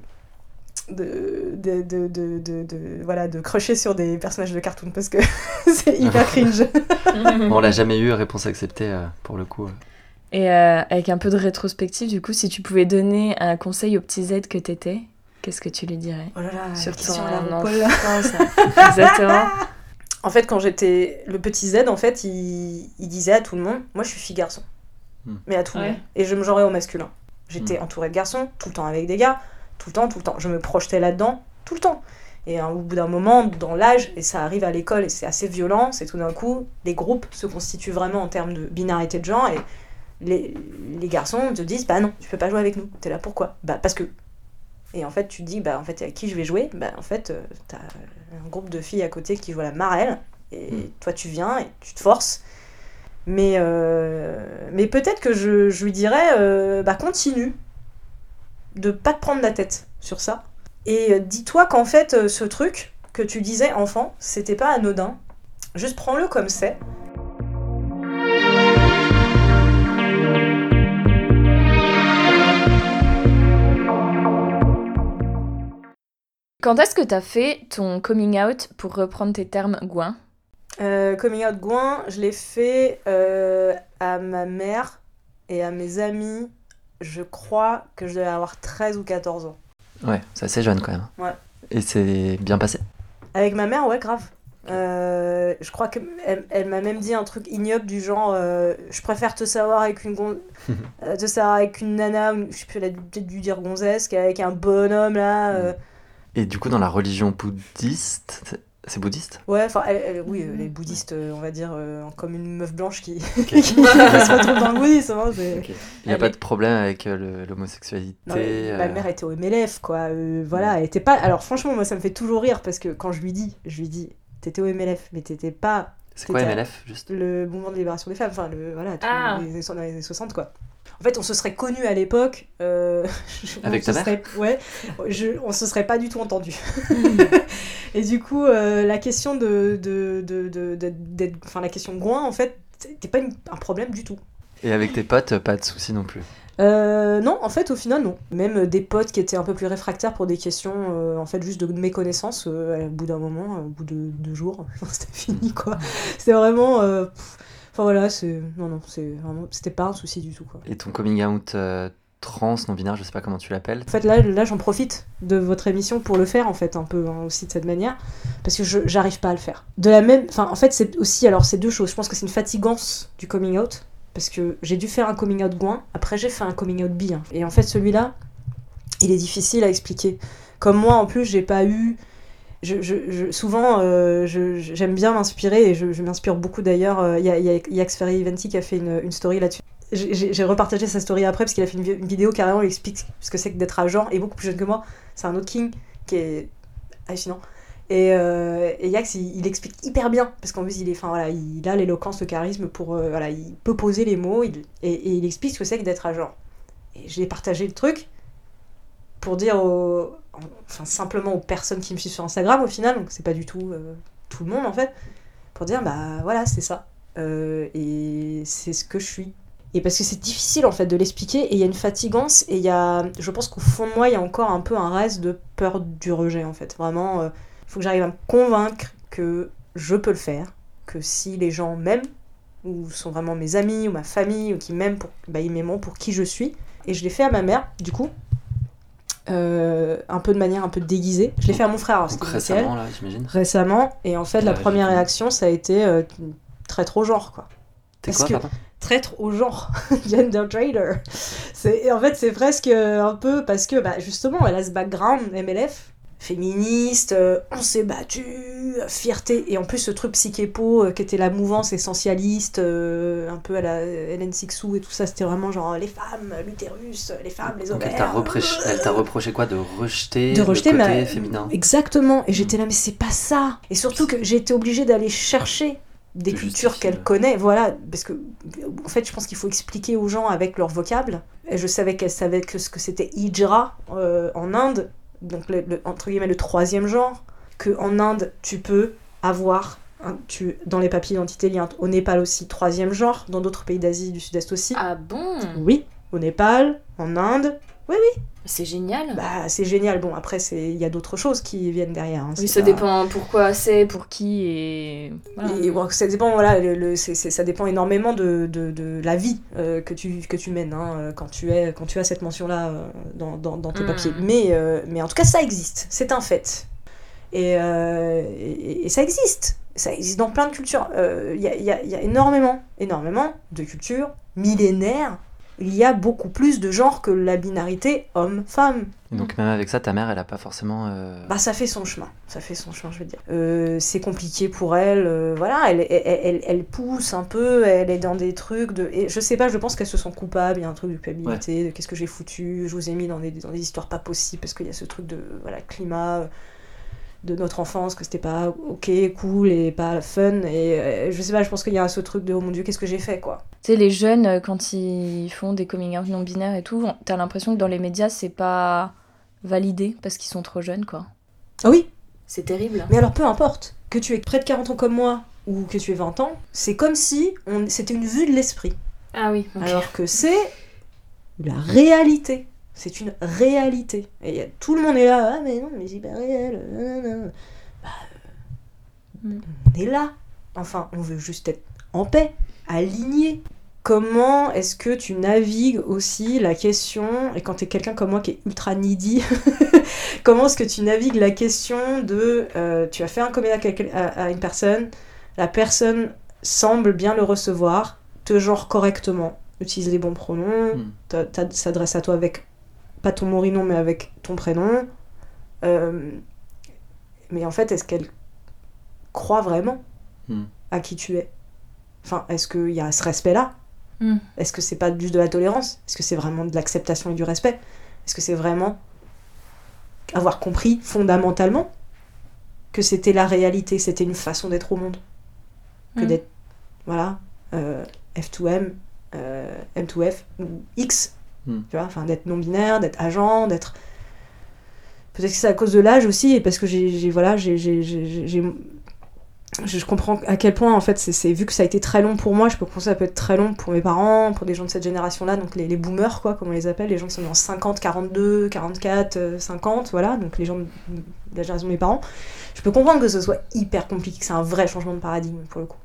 de, de, de, de, de, de- voilà, de crusher sur des personnages de cartoon parce que c'est hyper cringe. Bon, on l'a jamais eu, réponse acceptée euh, pour le coup. Et euh, avec un peu de rétrospective, du coup, si tu pouvais donner un conseil au petit Z que t'étais, qu'est-ce que tu lui dirais Oh là là, Sur ton enfance. Exactement. En fait, quand j'étais le petit Z, en fait, il, il disait à tout le monde, moi je suis fille garçon. Hmm. Mais à tout le Ouais. monde. Et je me genrais au masculin. J'étais Hmm. entourée de garçons, tout le temps avec des gars, tout le temps, tout le temps. Je me projetais là-dedans, tout le temps. Et hein, au bout d'un moment, dans l'âge, et ça arrive à l'école, et c'est assez violent, c'est tout d'un coup, les groupes se constituent vraiment en termes de binarité de genre, et les, les garçons te disent, bah non, tu peux pas jouer avec nous. T'es là pourquoi? Bah parce que. Et en fait, tu te dis, bah en fait, avec qui je vais jouer? Bah en fait, euh, t'as un groupe de filles à côté qui jouent à la marelle, et Mm. toi tu viens et tu te forces. Mais, euh, mais peut-être que je, lui dirais, euh, bah continue de pas te prendre la tête sur ça. Et euh, dis-toi qu'en fait, ce truc que tu disais enfant, c'était pas anodin. Juste prends-le comme c'est. Quand est-ce que t'as fait ton coming out pour reprendre tes termes Gouin? Euh, coming out Gouin, je l'ai fait euh, à ma mère et à mes amis. Je crois que je devais avoir 13 ou 14 ans. Ouais, c'est assez jeune quand même. Ouais. Et c'est bien passé. Avec ma mère, ouais, grave. Euh, je crois qu'elle elle, elle m'a même dit un truc ignoble du genre je préfère te savoir avec une gon- te savoir avec une nana ou- je sais plus elle a peut-être dû dire gonzesse qu'avec un bonhomme là euh. Et du coup, dans la religion bouddhiste, c'est- bouddhiste? Ouais enfin elle- elle- oui elle est bouddhiste euh, on va dire euh, comme une meuf blanche qui, se retrouve dans le bouddhisme hein. Il n'y a Elle pas est- de problème avec euh, l'homosexualité. Ma euh, mère était au MLF, quoi. euh, voilà, elle était pas. Alors, franchement, moi, ça me fait toujours rire parce que quand je lui dis, je lui dis, t'étais au MLF, mais t'étais pas C'est quoi MLF juste? le mouvement de libération des femmes, enfin, le, voilà, tout- Ah. les, années- dans les années 60, quoi. En fait, on se serait connus à l'époque. euh, on Avec se ta mère? serait- Ouais, je, on se serait pas du tout entendu. Et du coup, euh, la question de, de, de, de- enfin, la question de Gouin, en fait, c'était pas une- un problème du tout. Et avec tes potes, pas de soucis non plus. Euh, non, en fait, au final, non. Même des potes qui étaient un peu plus réfractaires pour des questions, euh, en fait, juste de méconnaissance, euh, au bout d'un moment, au bout de deux jours, c'était fini, quoi. C'était vraiment... Enfin, voilà, c'est... Non, non, c'est vraiment... C'était pas un souci du tout, quoi. Et ton coming out trans, non-binaire, je sais pas comment tu l'appelles. En fait, là, là j'en profite de votre émission pour le faire, en fait, un peu hein, aussi de cette manière, parce que j'arrive pas à le faire. De la même... Enfin, en fait, c'est aussi... Alors, c'est deux choses. Je pense que c'est une fatigance du coming out, parce que j'ai dû faire un coming out gouin, après j'ai fait un coming out bi. hein. Et en fait, celui-là, il est difficile à expliquer. Comme moi, en plus, j'ai pas eu... Souvent, euh, j'aime bien m'inspirer, et je, m'inspire beaucoup d'ailleurs. Euh, Il y a, y a Venti qui a fait une story là-dessus. J'ai- repartagé sa story après parce qu'il a fait une, vi- une vidéo carrément où il explique ce que c'est que d'être à genre et beaucoup plus jeune que moi. C'est un autre king qui est hallucinant. Et, euh, et Yax, il, explique hyper bien parce qu'en plus, il, est, enfin, voilà, il a l'éloquence, le charisme pour. euh, voilà, il peut poser les mots et, il explique ce que c'est que d'être à genre. Et j'ai partagé le truc pour dire enfin, simplement aux personnes qui me suivent sur Instagram au final, donc c'est pas du tout euh, tout le monde en fait, pour dire bah voilà, c'est ça. Euh, et c'est ce que je suis. Et parce que c'est difficile en fait de l'expliquer et il y a une fatigance et il y a, je pense qu'au fond de moi il y a encore un peu un reste de peur du rejet en fait. Vraiment, il faut que j'arrive à me convaincre que je peux le faire, que si les gens m'aiment ou sont vraiment mes amis ou ma famille ou qui m'aiment pour, bah, ils m'aimeront pour qui je suis. Et je l'ai fait à ma mère du coup, euh, un peu de manière un peu déguisée. Je l'ai fait à mon frère. Donc récemment, là, j'imagine. récemment et en fait la Ouais, première réaction ça a été euh, traître au genre quoi T'es Parce quoi, que- pardon? Traître au genre gender trader c'est et en fait c'est presque un peu parce que bah, justement elle a ce background MLF féministe, euh, on s'est battu, euh, fierté. Et en plus, ce truc psychépo euh, qui était la mouvance essentialiste, euh, un peu à la Hélène Sixou et tout ça, c'était vraiment genre les femmes, l'utérus, les femmes, les ovaires. elle t'a reproché, quoi De rejeter, De rejeter, le côté féminin? Exactement. Et j'étais là, mais c'est pas ça. Et surtout que j'ai été obligée d'aller chercher des De cultures qu'elle connaît. Voilà. Parce que, en fait, je pense qu'il faut expliquer aux gens avec leur vocable. Et je savais qu'elle savait que ce que c'était hijra euh, en Inde. Donc, le, le- entre guillemets, le troisième genre. Que en Inde, tu peux avoir. tu, dans les papiers d'identité, il y a un- au Népal aussi, troisième genre. Dans d'autres pays d'Asie du Sud-Est aussi. Ah bon? Oui. Au Népal, en Inde. C'est génial. Bah, c'est génial. Bon, après, il y a d'autres choses qui viennent derrière. hein. oui, ça pas- dépend pourquoi c'est, pour qui et. Voilà. Et, bon, ça dépend, voilà, le, le- ça dépend énormément de, de, de la vie euh, que, tu, que tu mènes hein, euh, quand, tu es, quand tu as cette mention-là euh, dans, dans, dans tes Mm. papiers. Mais, euh, mais en tout cas, ça existe, c'est un fait. Et, et, et ça existe, ça existe dans plein de cultures. Il y, a, y a- il y a énormément, énormément de cultures millénaires. Il y a beaucoup plus de genres que la binarité homme-femme. Donc même avec ça, ta mère, elle a pas forcément. euh, Bah ça fait son chemin, ça fait son chemin je veux dire. Euh, c'est compliqué pour elle, euh, voilà, elle, elle, elle, elle pousse un peu, elle est dans des trucs de... Et je sais pas, je pense qu'elle se sent coupable, il y a un truc de culpabilité, de qu'est-ce que j'ai foutu, je vous ai mis dans des, dans des histoires pas possibles, parce qu'il y a ce truc de voilà, climat de notre enfance, que c'était pas ok, cool et pas fun, et euh, je sais pas, je pense qu'il y a ce truc de oh mon dieu, qu'est-ce que j'ai fait quoi. Tu sais, les jeunes, euh, quand ils font des coming out non binaires et tout, t'as l'impression que dans les médias, c'est pas validé parce qu'ils sont trop jeunes, quoi. Ah oui, C'est terrible. Mais alors peu importe, que tu aies près de 40 ans comme moi, ou que tu aies 20 ans, c'est comme si on... c'était une vue de l'esprit. Ah oui, Alors que c'est la réalité. C'est une réalité. Et tout le monde est là, ah mais non, mais c'est pas réel. Bah, euh, Mm. On est là. Enfin, on veut juste être en paix, aligné. Comment est-ce que tu navigues aussi la question, et quand tu es quelqu'un comme moi qui est ultra needy, comment est-ce que tu navigues la question de euh, tu as fait un comédien à, à- à une personne, la personne semble bien le recevoir, te genre correctement, utilise les bons pronoms, Hmm. s'adresse à toi avec, pas ton morinon, mais avec ton prénom. Euh, mais en fait, est-ce qu'elle croit vraiment Hmm. à qui tu es? Enfin, est-ce qu'il y a ce respect-là? Hmm. Est-ce que c'est pas juste de la tolérance? Est-ce que c'est vraiment de l'acceptation et du respect? Est-ce que c'est vraiment avoir compris fondamentalement que c'était la réalité, c'était une façon d'être au monde? Que Hmm. d'être, voilà, euh, F2M, euh, M2F ou X, Hmm. tu vois, enfin d'être non-binaire, d'être agent, d'être. Peut-être que c'est à cause de l'âge aussi, et parce que j'ai, voilà, j'ai, je comprends à quel point, en fait, c'est, vu que ça a été très long pour moi, je peux comprendre que ça peut être très long pour mes parents, pour des gens de cette génération-là, donc les, les boomers, quoi, comme on les appelle, les gens qui sont dans 50, 42, 44, euh, 50, voilà, donc les gens de la génération de mes parents. Je peux comprendre que ce soit hyper compliqué, que c'est un vrai changement de paradigme, pour le coup.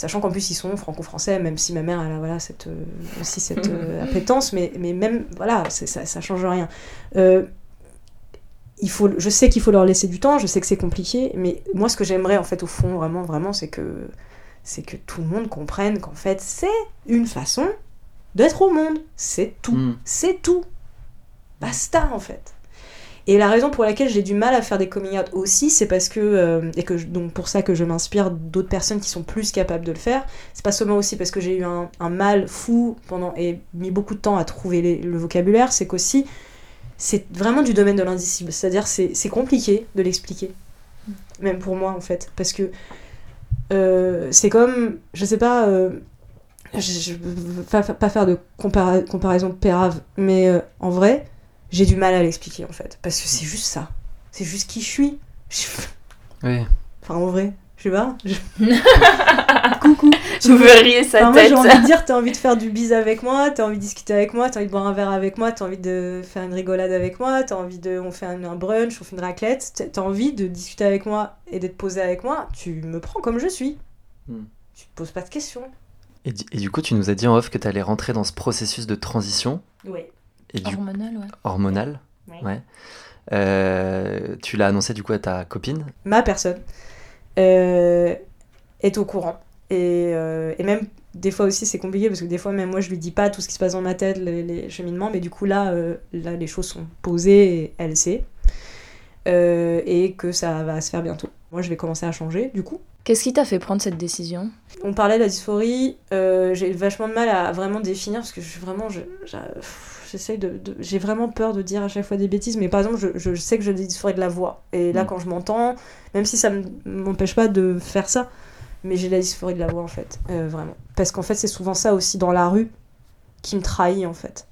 Sachant qu'en plus ils sont franco-français, même si ma mère elle a voilà, cette, euh, aussi cette euh, appétence, mais, mais même, voilà, ça, ça change rien. Euh, il faut, je sais qu'il faut leur laisser du temps, je sais que c'est compliqué, mais moi ce que j'aimerais en fait au fond, vraiment, vraiment, c'est que, c'est que tout le monde comprenne qu'en fait c'est une façon d'être au monde, c'est tout, Hmm. c'est tout. Basta en fait. Et la raison pour laquelle j'ai du mal à faire des coming out aussi, c'est parce que, euh, et que je- donc pour ça que je m'inspire d'autres personnes qui sont plus capables de le faire, c'est pas seulement aussi parce que j'ai eu un, un mal fou pendant et mis beaucoup de temps à trouver les- le vocabulaire, c'est qu'aussi c'est vraiment du domaine de l'indicible, c'est-à-dire c'est compliqué de l'expliquer, même pour moi en fait, parce que euh, c'est comme, je sais pas, euh, je, je veux pas, pas faire de compara- comparaison pérave, mais en vrai, j'ai du mal à l'expliquer en fait, parce que c'est juste ça, c'est juste qui je suis. Je- Oui. Enfin en vrai, je sais pas. je- Coucou. Je verriez sa Enfin, moi tête. j'ai envie de dire, t'as envie de faire du bise avec moi, t'as envie de discuter avec moi, t'as envie de boire un verre avec moi, t'as envie de faire une rigolade avec moi, t'as envie de, on fait un, un brunch, on fait une raclette, t'as- envie de discuter avec moi et d'être posé avec moi, tu me prends comme je suis. Hmm. Tu te poses pas de questions. Et, du- et du coup, tu nous as dit en off que tu allais rentrer dans ce processus de transition Oui. Et du Hormonal, ouais. hormonal. Ouais. Euh, tu l'as annoncé du coup à ta copine. Ma personne euh, est au courant. Et, euh, et même des fois aussi c'est compliqué parce que des fois même moi je lui dis pas tout ce qui se passe dans ma tête, les, les cheminements, mais du coup là, euh, là les choses sont posées et elle sait. euh, et que ça va se faire bientôt. Moi, je vais commencer à changer, du coup. Qu'est-ce qui t'a fait prendre cette décision? On parlait de la dysphorie, euh, j'ai vachement de mal à vraiment définir parce que je suis vraiment. je- J'essaye de, de- J'ai vraiment peur de dire à chaque fois des bêtises, mais par exemple, je, je sais que j'ai des dysphories de la voix. Et là, Mm. quand je m'entends, même si ça ne m'empêche pas de faire ça, mais j'ai la dysphorie de la voix en fait, euh, vraiment. Parce qu'en fait, c'est souvent ça aussi dans la rue qui me trahit en fait.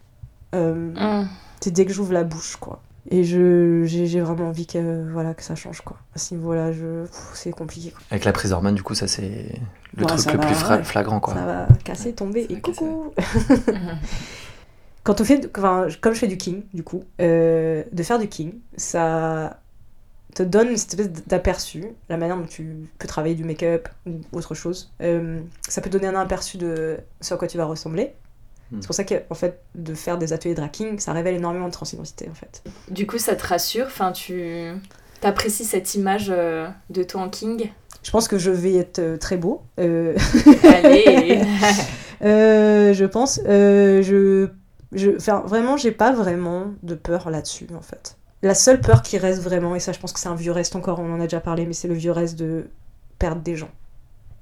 Euh, c'est dès que j'ouvre la bouche quoi et je j'ai vraiment envie que voilà que ça change quoi à ce niveau là je pff, c'est compliqué quoi. Avec la prise d'hormones, du coup, ça c'est le Ouais, truc le va, plus ouais. flagrant, quoi. ça va casser tomber Ça et coucou quand on fait enfin, comme je fais du king du coup euh, de faire du king ça te donne une espèce d'aperçu la manière dont tu peux travailler du make-up ou autre chose Euh, ça peut donner un aperçu de ce à quoi tu vas ressembler Hmm. c'est pour ça que en fait de faire des ateliers drag king ça révèle énormément de transidentité en fait Du coup, ça te rassure? Enfin, tu apprécies cette image euh, de toi en king? Je pense que je vais être euh, très beau. Euh, Allez euh, je pense. Euh, je, je, enfin, vraiment, j'ai pas vraiment de peur là-dessus, en fait. La seule peur qui reste vraiment, et ça, je pense que c'est un vieux reste encore, on en a déjà parlé, mais c'est le vieux reste de perdre des gens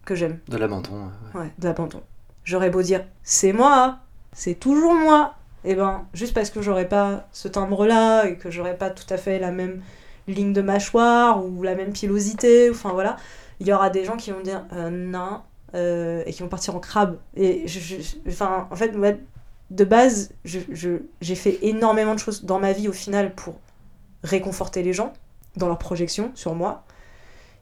que j'aime. De l'abandon. ouais. Ouais, de l'abandon. J'aurais beau dire, c'est moi, c'est toujours moi. Et ben, juste parce que j'aurais pas ce timbre-là et que j'aurais pas tout à fait la même ligne de mâchoire ou la même pilosité, enfin voilà, il y aura des gens qui vont dire euh, non euh, et qui vont partir en crabe. Et je, je- je- enfin, en fait, de base, je, je- j'ai fait énormément de choses dans ma vie au final pour réconforter les gens dans leurs projections sur moi.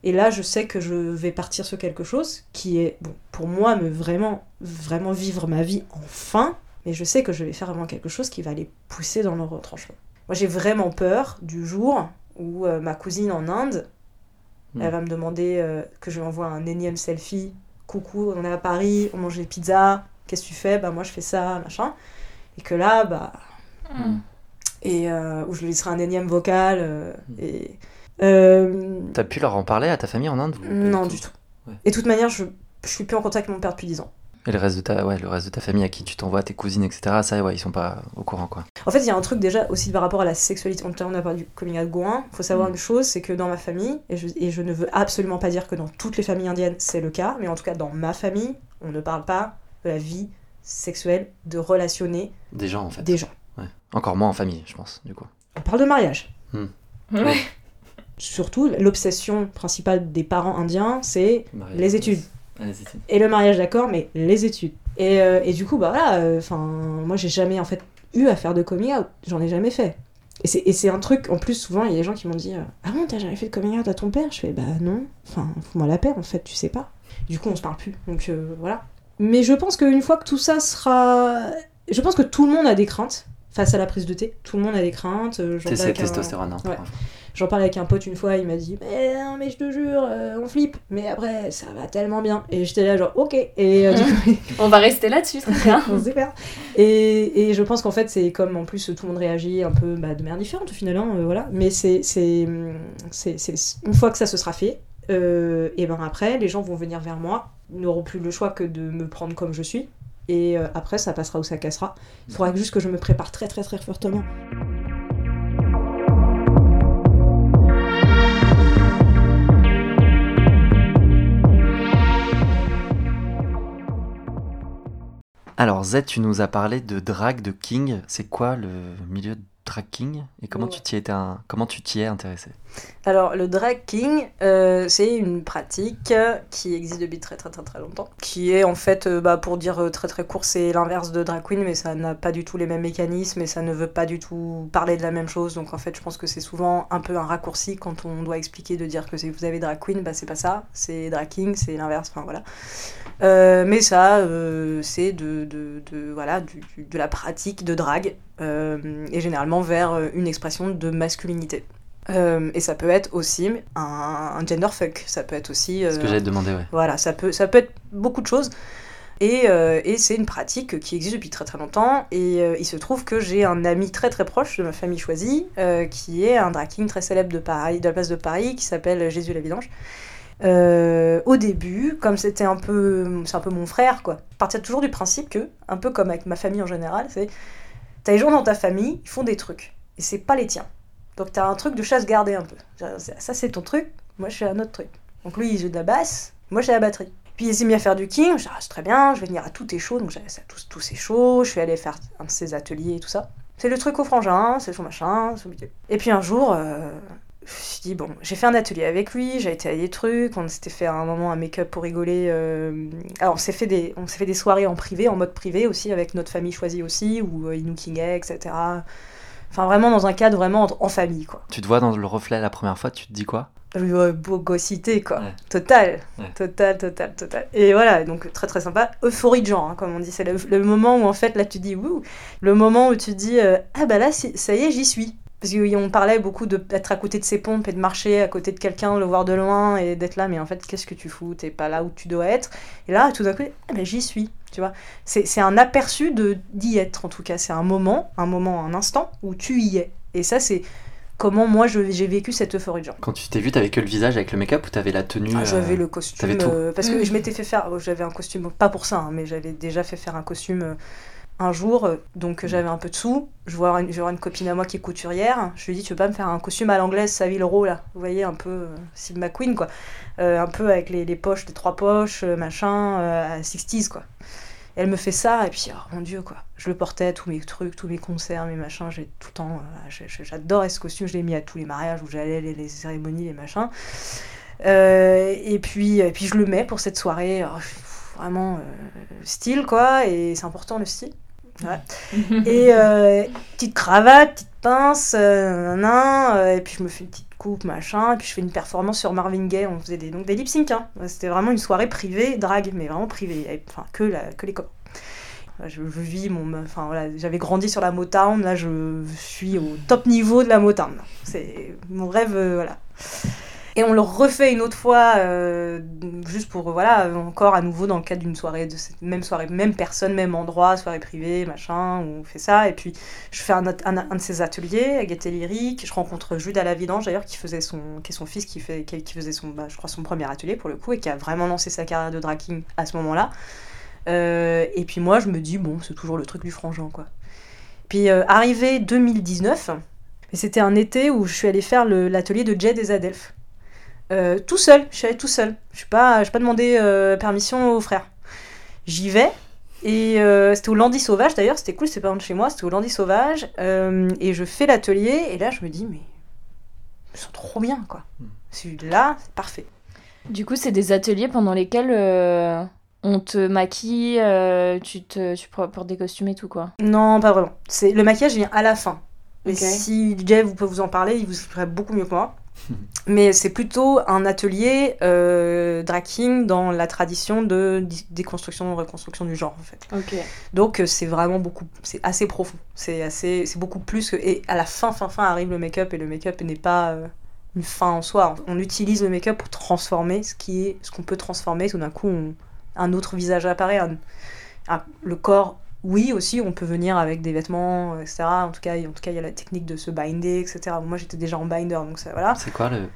Et là, je sais que je vais partir sur quelque chose qui est, bon, pour moi, me vraiment, vraiment vivre ma vie enfin. Mais je sais que je vais faire vraiment quelque chose qui va les pousser dans leur retranchement. Moi, j'ai vraiment peur du jour où euh, ma cousine en Inde, Mm. elle va me demander euh, que je lui envoie un énième selfie. Coucou, on est à Paris, on mange des pizzas. Qu'est-ce que tu fais? Bah, moi, je fais ça, machin. Et que là, bah, Mm. et euh, où je lui laisserai un énième vocal. euh, Mm. et. euh, T'as pu leur en parler à ta famille en Inde non, du tout. Ouais. Et de toute manière, je, je suis plus en contact avec mon père depuis 10 ans. Et le reste de ta, ouais, le reste de ta famille à qui tu t'envoies, tes cousines, etc. Ça, ouais, ils sont pas au courant, quoi. En fait, il y a un truc déjà aussi par rapport à la sexualité. On a parlé du coming out goin. Il faut savoir Mm. une chose, c'est que dans ma famille, et je, et je ne veux absolument pas dire que dans toutes les familles indiennes c'est le cas, mais en tout cas dans ma famille, on ne parle pas la vie sexuelle, de relationner Des gens, en fait. des gens. Ouais. Encore moins en famille, je pense, du coup. On parle de mariage. Ouais. Surtout, l'obsession principale des parents indiens, c'est Mariage. les études. Ah, les études. Et le mariage, d'accord, mais les études. Et, euh, et du coup, bah voilà, enfin, moi j'ai jamais en fait eu à faire de coming out, j'en ai jamais fait. Et c'est, et c'est un truc, en plus, souvent, il y a des gens qui m'ont dit euh, Ah bon, t'as jamais fait de coming out à ton père? Je fais Bah non, enfin, fous-moi la paix, en fait, tu sais pas. Du coup, on se parle plus, donc euh, voilà. Mais je pense qu'une fois que tout ça sera. Je pense que tout le monde a des craintes face à la prise de thé. Tout le monde a des craintes. euh, j'en T'es parle avec un- testostérone, hein, Ouais. J'en parlais avec un pote une fois, il m'a dit Mais non, mais je te jure, euh, on flippe, mais après, ça va tellement bien. Et j'étais là, genre, ok. Et euh, du coup, On va rester là-dessus, très bien. Et, et je pense qu'en fait, c'est comme en plus tout le monde réagit un peu bah, de manière différente au final, hein, voilà. Mais c'est, c'est, c'est, c'est- une fois que ça se sera fait, euh, et ben après, les gens vont venir vers moi, ils n'auront plus le choix que de me prendre comme je suis. Et euh, après, ça passera ou ça cassera. Il faudra juste que je me prépare très très très fortement. Alors, Z, tu nous as parlé de drag, de king. C'est quoi le milieu de drag king Et comment Ouais. tu t'y étais comment tu t'y es intéressé? Alors, le drag king, euh, c'est une pratique qui existe depuis très très très très longtemps. Qui est en fait, euh, bah, pour dire euh, très très court, c'est l'inverse de drag queen, mais ça n'a pas du tout les mêmes mécanismes et ça ne veut pas du tout parler de la même chose. Donc en fait, je pense que c'est souvent un peu un raccourci quand on doit expliquer de dire que si vous avez drag queen, bah c'est pas ça, c'est drag king, c'est l'inverse, enfin voilà. Euh, mais ça, c'est de, de, de- voilà, du- du- de la pratique de drague, et généralement vers euh, une expression de masculinité. Euh, et ça peut être aussi un, un gender fuck, ça peut être aussi... Ce que euh, j'allais te demander, ouais. voilà, ça peut, ça peut être beaucoup de choses. Et, euh, et c'est une pratique qui existe depuis très très longtemps. Et euh, il se trouve que j'ai un ami très très proche de ma famille choisie, euh, qui est un drag king très célèbre de Paris, de la place de Paris, qui s'appelle Jésus la Vidange. Euh, au début, comme c'était un peu, c'est un peu mon frère, quoi. Je partais toujours du principe que, un peu comme avec ma famille en général, c'est t'as les gens dans ta famille, ils font des trucs, et c'est pas les tiens. Donc t'as un truc de chasse gardée un peu. Ça, c'est ton truc, moi je fais un autre truc. Donc lui, il joue de la basse, moi j'ai la batterie. Puis il s'est mis à faire du king, je ah, c'est très bien, je vais venir à tous tes shows, donc j'avais ça tous, tous ces shows, je suis allée faire un de ses ateliers et tout ça. C'est le truc au frangin, c'est son machin, c'est Et puis un jour, euh, je me suis dit, bon, j'ai fait un atelier avec lui, j'ai été à des trucs, on s'était fait à un moment un make-up pour rigoler. Euh, Alors on s'est fait, des, on s'est fait des soirées en privé, en mode privé aussi, avec notre famille choisie aussi, où euh, nous etc. Enfin vraiment dans un cadre vraiment en, famille, quoi. Tu te vois dans le reflet la première fois, tu te dis quoi? Beau gossité quoi. Total. Total, total, total. Et voilà, donc très très sympa. Euphorie de genre, hein, comme on dit. C'est le, moment où en fait là tu dis wouh. Le moment où tu dis euh, ah bah là ça y est, j'y suis. Parce qu'on parlait beaucoup d'être à côté de ses pompes et de marcher à côté de quelqu'un, le voir de loin et d'être là, mais en fait, qu'est-ce que tu fous? T'es pas là où tu dois être. Et là, tout d'un coup, ah ben, j'y suis, tu vois. C'est un aperçu de d'y être, en tout cas. C'est un moment, un moment, un instant où tu y es. Et ça, c'est comment moi j'ai vécu cette euphorie de genre. Quand tu t'es vu, t'avais que le visage avec le make-up ou t'avais la tenue ah, J'avais euh, le costume. Euh, parce que mm. je m'étais fait faire. Oh, j'avais un costume, pas pour ça, hein, mais j'avais déjà fait faire un costume. Euh, un jour, donc j'avais un peu de sous, je vois une, une copine à moi qui est couturière, je lui dis tu veux pas me faire un costume à l'anglaise Savile Row là, vous voyez un peu euh, Sid McQueen quoi, un peu avec les, les, poches, les trois poches, machin, à 60s quoi. elle me fait ça et puis oh mon dieu quoi, je le portais tous mes trucs, tous mes concerts, mes machins, j'ai tout le temps, j'adorais ce costume, je l'ai mis à tous les mariages où j'allais, les, les, cérémonies, les machins. et puis, et puis je le mets pour cette soirée, vraiment style quoi, et c'est important le style. Et euh, petite cravate, petite pince, euh, euh, et puis je me fais une petite coupe, machin, et puis je fais une performance sur Marvin Gaye, on faisait des, donc des lip sync, hein. c'était vraiment une soirée privée, drague, mais vraiment privée, enfin que, la, que les copains. Je, vis mon. Enfin voilà, j'avais grandi sur la Motown, là je suis au top niveau de la Motown. C'est mon rêve, voilà. Et on le refait une autre fois, euh, juste pour, voilà, encore à nouveau dans le cadre d'une soirée, de cette même soirée, même personne, même endroit, soirée privée, machin, on fait ça. Et puis je fais un, de ces ateliers à Gaieté Lyrique. Je rencontre Jude à la Vidange d'ailleurs, qui faisait son, qui est son fils, qui, fait, qui, faisait son, bah, je crois, son premier atelier pour le coup, et qui a vraiment lancé sa carrière de draking à ce moment-là. Euh, et puis moi, je me dis, bon, c'est toujours le truc du frangin, quoi. Puis euh, arrivé 2019, et c'était un été où je suis allée faire l'atelier de Jed des Adelphes. Euh, tout seul, je suis allée tout seul. Je n'ai pas, pas demandé euh, permission aux frères. J'y vais, et euh, c'était au Landy Sauvage d'ailleurs, c'était cool, c'était pas loin de chez moi, c'était au Landy Sauvage. et je fais l'atelier, et là je me dis, mais ils sont trop bien quoi. Hmm. Celui-là, c'est parfait. Du coup, c'est des ateliers pendant lesquels on te maquille, tu, te, tu portes des costumes et tout quoi Non, pas vraiment. C'est, le maquillage vient à la fin. Mais si Jeff vous peut vous en parler, il vous ferait beaucoup mieux que moi. Mais c'est plutôt un atelier euh, draking dans la tradition de déconstruction, reconstruction du genre en fait. Donc euh, c'est vraiment beaucoup, c'est assez profond, c'est assez, c'est beaucoup plus que, et à la fin, fin, fin arrive le make-up et le make-up n'est pas euh, une fin en soi. On utilise le make-up pour transformer ce qui est, ce qu'on peut transformer. Tout d'un coup, un autre visage apparaît, le corps oui, aussi, on peut venir avec des vêtements, etc. En tout cas, en tout cas, il y a la technique de se binder, etc. Moi, j'étais déjà en binder, donc ça, voilà. C'est quoi le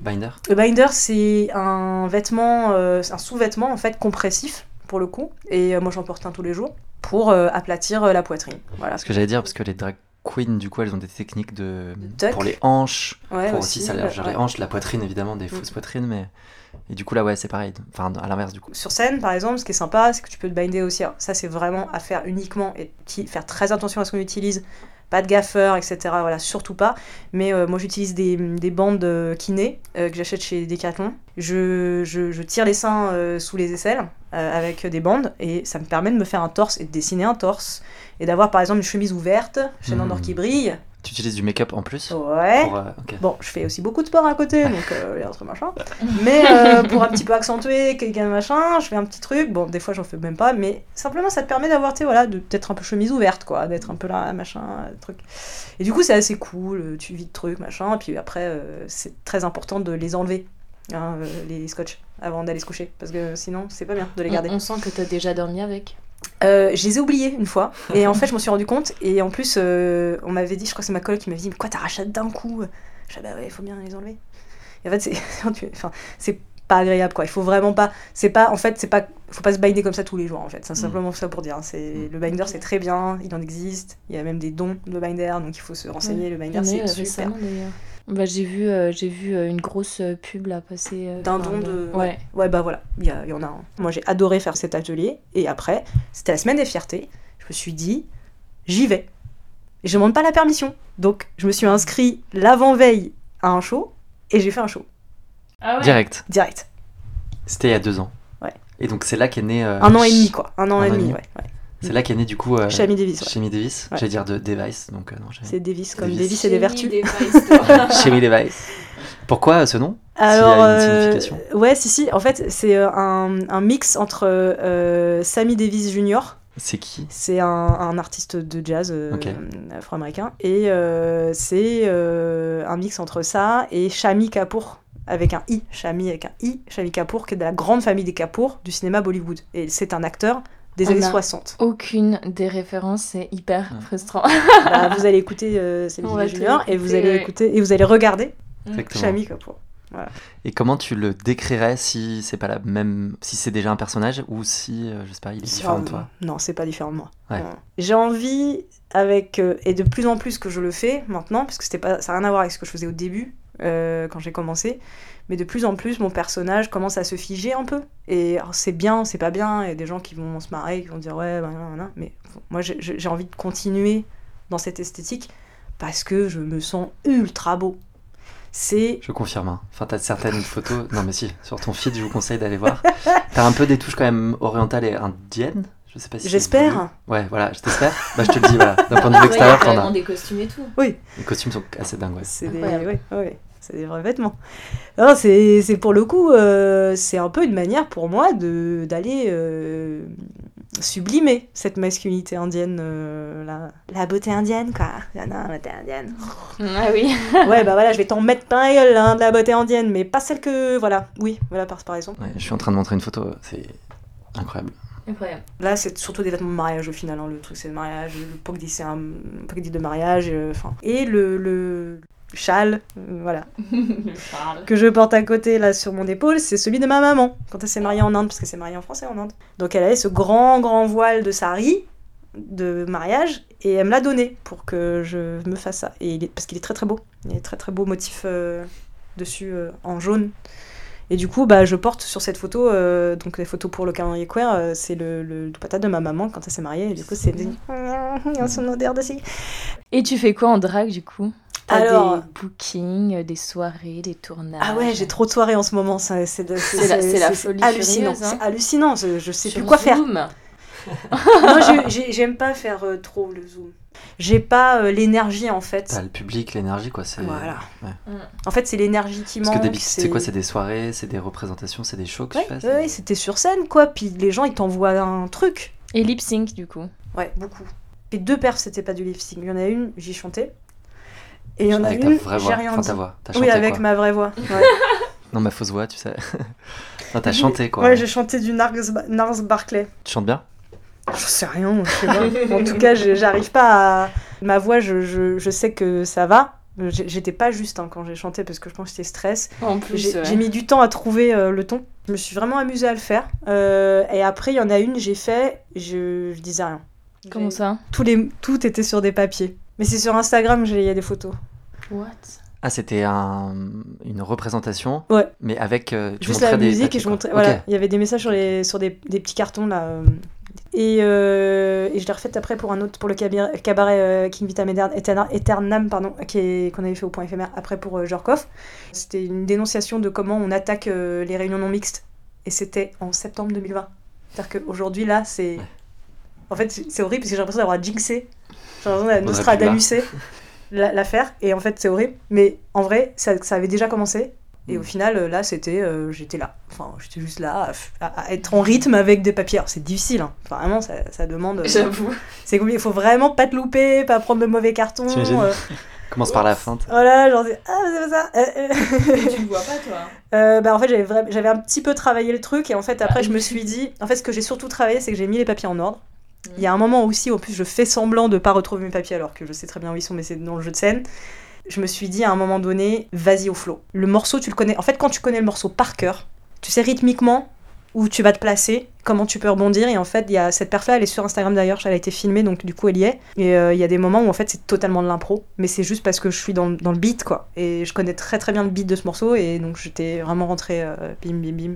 binder? Le binder, c'est un vêtement, euh, un sous-vêtement en fait compressif pour le coup. Et euh, moi, j'en porte un tous les jours pour euh, aplatir la poitrine. Voilà. Ce que j'allais dire, parce que les drag queens, du coup, elles ont des techniques de pour les hanches, pour aussi, ça les hanches, la poitrine évidemment, des mm. fausses poitrines, mais et du coup, là, ouais, c'est pareil. Enfin, à l'inverse, du coup. Sur scène, par exemple, ce qui est sympa, c'est que tu peux te binder aussi. ça, c'est vraiment à faire uniquement et faire très attention à ce qu'on utilise. Pas de gaffeur, etc. Voilà, surtout pas. Mais euh, moi, j'utilise des, des, bandes euh, kiné euh, que j'achète chez Decathlon. Je, je, je, tire les seins sous les aisselles avec des bandes et ça me permet de me faire un torse et de dessiner un torse. Et d'avoir, par exemple, une chemise ouverte, chaîne mmh. qui brille, tu utilises du make-up en plus Ouais. Euh, bon, je fais aussi beaucoup de sport à côté, donc euh, il y a autre machin. Mais euh, pour un petit peu accentuer quelqu'un machin, je fais un petit truc. Bon, des fois j'en fais même pas, mais simplement ça te permet d'avoir, tu sais, voilà, d'être un peu chemise ouverte, quoi, d'être un peu là, machin, truc. Et du coup, c'est assez cool, tu vis de trucs, machin, et puis après, c'est très important de les enlever. Hein, les scotch avant d'aller se coucher parce que sinon c'est pas bien de les garder. On, on sent que tu as déjà dormi avec. Euh, je les ai oubliés une fois et en fait je m'en suis rendu compte et en plus euh, on m'avait dit je crois que c'est ma collègue qui m'avait dit mais quoi t'arraches d'un coup? Je dis bah ouais il faut bien les enlever et en fait c'est enfin, c'est pas agréable quoi. Il faut vraiment pas. C'est pas. En fait, c'est pas. Faut pas se binder comme ça tous les jours en fait. C'est Mm. simplement ça pour dire. C'est Mm. le binder c'est très bien. Il en existe. Il y a même des dons de binder donc il faut se renseigner. Le binder c'est super. Bah, j'ai vu, euh, j'ai vu euh, une grosse euh, pub là passer. euh, D'un don de- Ouais. Ouais, bah voilà, il y, y en a un. Moi, j'ai adoré faire cet atelier. Et après, c'était la semaine des fiertés. Je me suis dit, j'y vais. Et je demande pas la permission. Donc, je me suis inscrit l'avant-veille à un show. Et j'ai fait un show, Ah ouais. Direct. direct. C'était il y a deux ans. Ouais. Et donc c'est là qu'est né. euh, Un an et demi, quoi. Un an un et an et demi, demi. ouais. ouais. C'est là qu'est né du coup. Euh, Chami Davis, ouais. Chemi Davis. Ouais. J'allais dire de Device, donc euh, non. C'est Davis, comme Davis. Davis et des vertus. Chimie, Device, toi. Chemi Device. Pourquoi euh, ce nom? Alors, S'il y a une euh, signification. ouais, si, si. En fait, c'est un, un mix entre euh, Sammy Davis Jr., C'est qui? C'est un, un artiste de jazz euh, afro-américain. Et euh, c'est euh, un mix entre ça et Shami Kapoor, avec un I. Shami avec un I. Shami Kapoor, qui est de la grande famille des Kapoor du cinéma Bollywood. Et c'est un acteur des On années a- 60. Aucune des références, c'est hyper Ouais. frustrant. Bah, vous allez écouter euh, tout Junior et vous allez ouais. écouter et vous allez regarder. Shami Kapoor. Et comment tu le décrirais si c'est pas la même, si c'est déjà un personnage ou si, euh, je sais pas, il est différent de toi? Non, c'est pas différent de moi. Ouais. J'ai envie, avec euh, et de plus en plus que je le fais maintenant, parce que c'était pas, ça n'a rien à voir avec ce que je faisais au début euh, quand j'ai commencé, mais de plus en plus mon personnage commence à se figer un peu. Et c'est bien, c'est pas bien. Il y a des gens qui vont se marrer, qui vont dire ouais, bah, nan, nan, nan. mais moi j'ai- envie de continuer dans cette esthétique parce que je me sens ultra beau. C'est Je confirme. hein. Enfin, t'as certaines photos. Non, mais si, sur ton feed, je vous conseille d'aller voir. T'as un peu des touches quand même orientales et indiennes. Je sais pas si. c'est J'espère. Ouais, voilà, je t'espère. Bah, je te le dis, voilà. D'un point de vue Ouais, il y a extérieur, t'en as. des costumes et tout. oui. Les costumes sont assez dingues, ouais. C'est des, ouais, ouais, c'est des vrais vêtements. Non, c'est, c'est pour le coup, euh, c'est un peu une manière pour moi de, d'aller euh, sublimer cette masculinité indienne, euh, la, la beauté indienne, quoi. Ah non, la beauté indienne. Ah oui. ouais, bah voilà, je vais t'en mettre plein la gueule, hein, de la beauté indienne, mais pas celle que. Voilà, oui, voilà, par, par exemple. Ouais, Je suis en train de montrer une photo, c'est incroyable. Incroyable. Là, c'est surtout des vêtements de mariage au final. hein, le truc, c'est le mariage. Le pogdi, c'est un pogdi de mariage. euh, Enfin. et le, le châle, euh, voilà, que je porte à côté là sur mon épaule, c'est celui de ma maman quand elle s'est mariée en Inde, parce qu'elle s'est mariée en France et en Inde. Donc elle avait ce grand grand voile de sari de mariage et elle me l'a donné pour que je me fasse ça. Et il est, parce qu'il est très très beau, il est très très beau motif euh, dessus euh, en jaune. Et du coup, bah, je porte sur cette photo, euh, donc les photos pour le calendrier queer, euh, c'est le, le patate de ma maman quand elle s'est mariée. Et du coup, c'est il y a son odeur dessus. Et tu fais quoi en drague du coup? T'as Alors- des bookings, des soirées, des tournages. Ah ouais, j'ai trop de soirées en ce moment, c'est C'est la- c'est la folie hallucinant. furieuse, hein. C'est hallucinant, je, je sais Sur plus quoi faire. Zoom. Moi, j'ai- j'ai- j'aime pas faire euh, trop le zoom. J'ai pas euh, l'énergie en fait. T'as le public, l'énergie, quoi. C'est. Voilà. Ouais. En fait, c'est l'énergie qui Parce que manque. c'est quoi C'est des soirées, c'est des représentations, c'est des shows que Ouais, tu fais c'est- ouais, c'était sur scène quoi. Puis les gens ils t'envoient un truc. Et lip sync du coup. Ouais, beaucoup. Et deux perfs, c'était pas du lip sync. Il y en a une, j'y chantais. Et il y en a Avec une, j'ai rien Enfin, dit. ta voix. T'as oui, avec quoi. ma vraie voix. Ouais, Non, ma fausse voix, tu sais. non, t'as chanté, quoi. Ouais, j'ai chanté du Nars, Nars Barclay. Tu chantes bien? Je sais rien, moi, je sais pas. en tout cas, j'arrive pas à. Ma voix, je, je, je sais que ça va. J'étais pas juste hein, quand j'ai chanté parce que je pense que j'étais stress. En plus, J'ai ouais. j'ai mis du temps à trouver euh, le ton. Je me suis vraiment amusée à le faire. Euh, et après, il y en a une, j'ai fait, je, je disais rien. Comment ça? Tous les, tout était sur des papiers. Mais c'est sur Instagram, j'ai- il y a des photos. What? Ah, c'était un... une représentation Ouais. Mais avec. euh, tu Juste montrais la des musique papiers, et je montrais. Ok. Voilà, il y avait des messages sur, les, sur des, des petits cartons là. euh. Et, euh, et je l'ai refaite après pour un autre, pour le cabaret, cabaret euh, King Vita Etern- Etern- Eternam, pardon, qu'on avait fait au point éphémère après pour euh, Jorkov. C'était une dénonciation de comment on attaque euh, les réunions non mixtes. Et c'était en septembre 2020. C'est-à-dire qu'aujourd'hui, là, c'est. En fait, c'est horrible parce que j'ai l'impression d'avoir jinxé. J'ai l'impression Audrey Nostradamusé la- l'affaire. Et en fait, c'est horrible. Mais en vrai, ça, ça avait déjà commencé. Et au Mm. final, euh, là, c'était, euh, j'étais là. Enfin, j'étais juste là, à, être en rythme avec des papiers. C'est difficile, hein. Enfin, vraiment, ça, ça demande. euh, J'avoue. c'est compliqué. Il faut vraiment pas te louper, pas prendre de mauvais cartons. T'imagines euh, Commence par la feinte. voilà, genre, c'est- ah, c'est pas ça. Euh, euh. tu le vois pas, toi. Euh, bah, en fait, j'avais vra- j'avais un petit peu travaillé le truc. Et en fait, après, Ah je me suis dit. En fait, ce que j'ai surtout travaillé, c'est que j'ai mis les papiers en ordre. Il y a un moment aussi, en plus, je fais semblant de pas retrouver mes papiers alors que je sais très bien où ils sont, mais c'est dans le jeu de scène. Je me suis dit à un moment donné, vas-y au flow. Le morceau, tu le connais. En fait, quand tu connais le morceau par cœur, tu sais, rythmiquement, où tu vas te placer, comment tu peux rebondir. Et en fait, il y a cette perf-là, elle est sur Instagram d'ailleurs, elle a été filmée, donc du coup, elle y est. Et euh, il y a des moments où en fait, c'est totalement de l'impro, mais c'est juste parce que je suis dans, dans, le beat, quoi. Et je connais très très bien le beat de ce morceau, et donc j'étais vraiment rentrée euh, bim bim bim.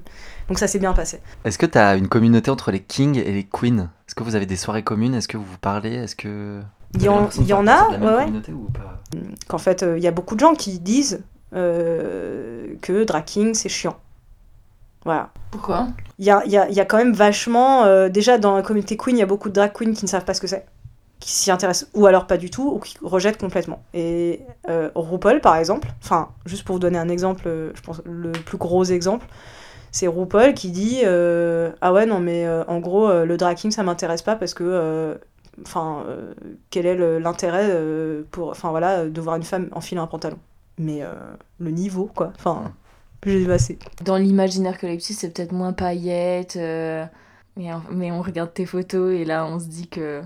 Donc ça s'est bien passé. Est-ce que tu as une communauté entre les kings et les queens? Est-ce que vous avez des soirées communes? Est-ce que vous vous parlez? Est-ce que. Il y, en, il y en a, ouais, ouais. Qu'en fait, euh, il y a beaucoup de gens qui disent que drag king, c'est chiant. Voilà. Pourquoi? Il y a, y, a, y a, quand même vachement. Euh, déjà, dans la communauté queen, il y a beaucoup de drag queens qui ne savent pas ce que c'est, qui s'y intéressent, ou alors pas du tout, ou qui rejettent complètement. Et euh, RuPaul, par exemple, enfin, juste pour vous donner un exemple, euh, je pense le plus gros exemple, c'est RuPaul qui dit Ah ouais, non, mais en gros, le drag king, ça m'intéresse pas parce que. Enfin, quel est l'intérêt pour. Enfin, voilà, de voir une femme enfiler un pantalon mais le niveau, quoi. Enfin, j'ai passé. Dans l'imaginaire collectif, c'est peut-être moins paillettes, euh, mais, mais, on regarde tes photos et là, on se dit que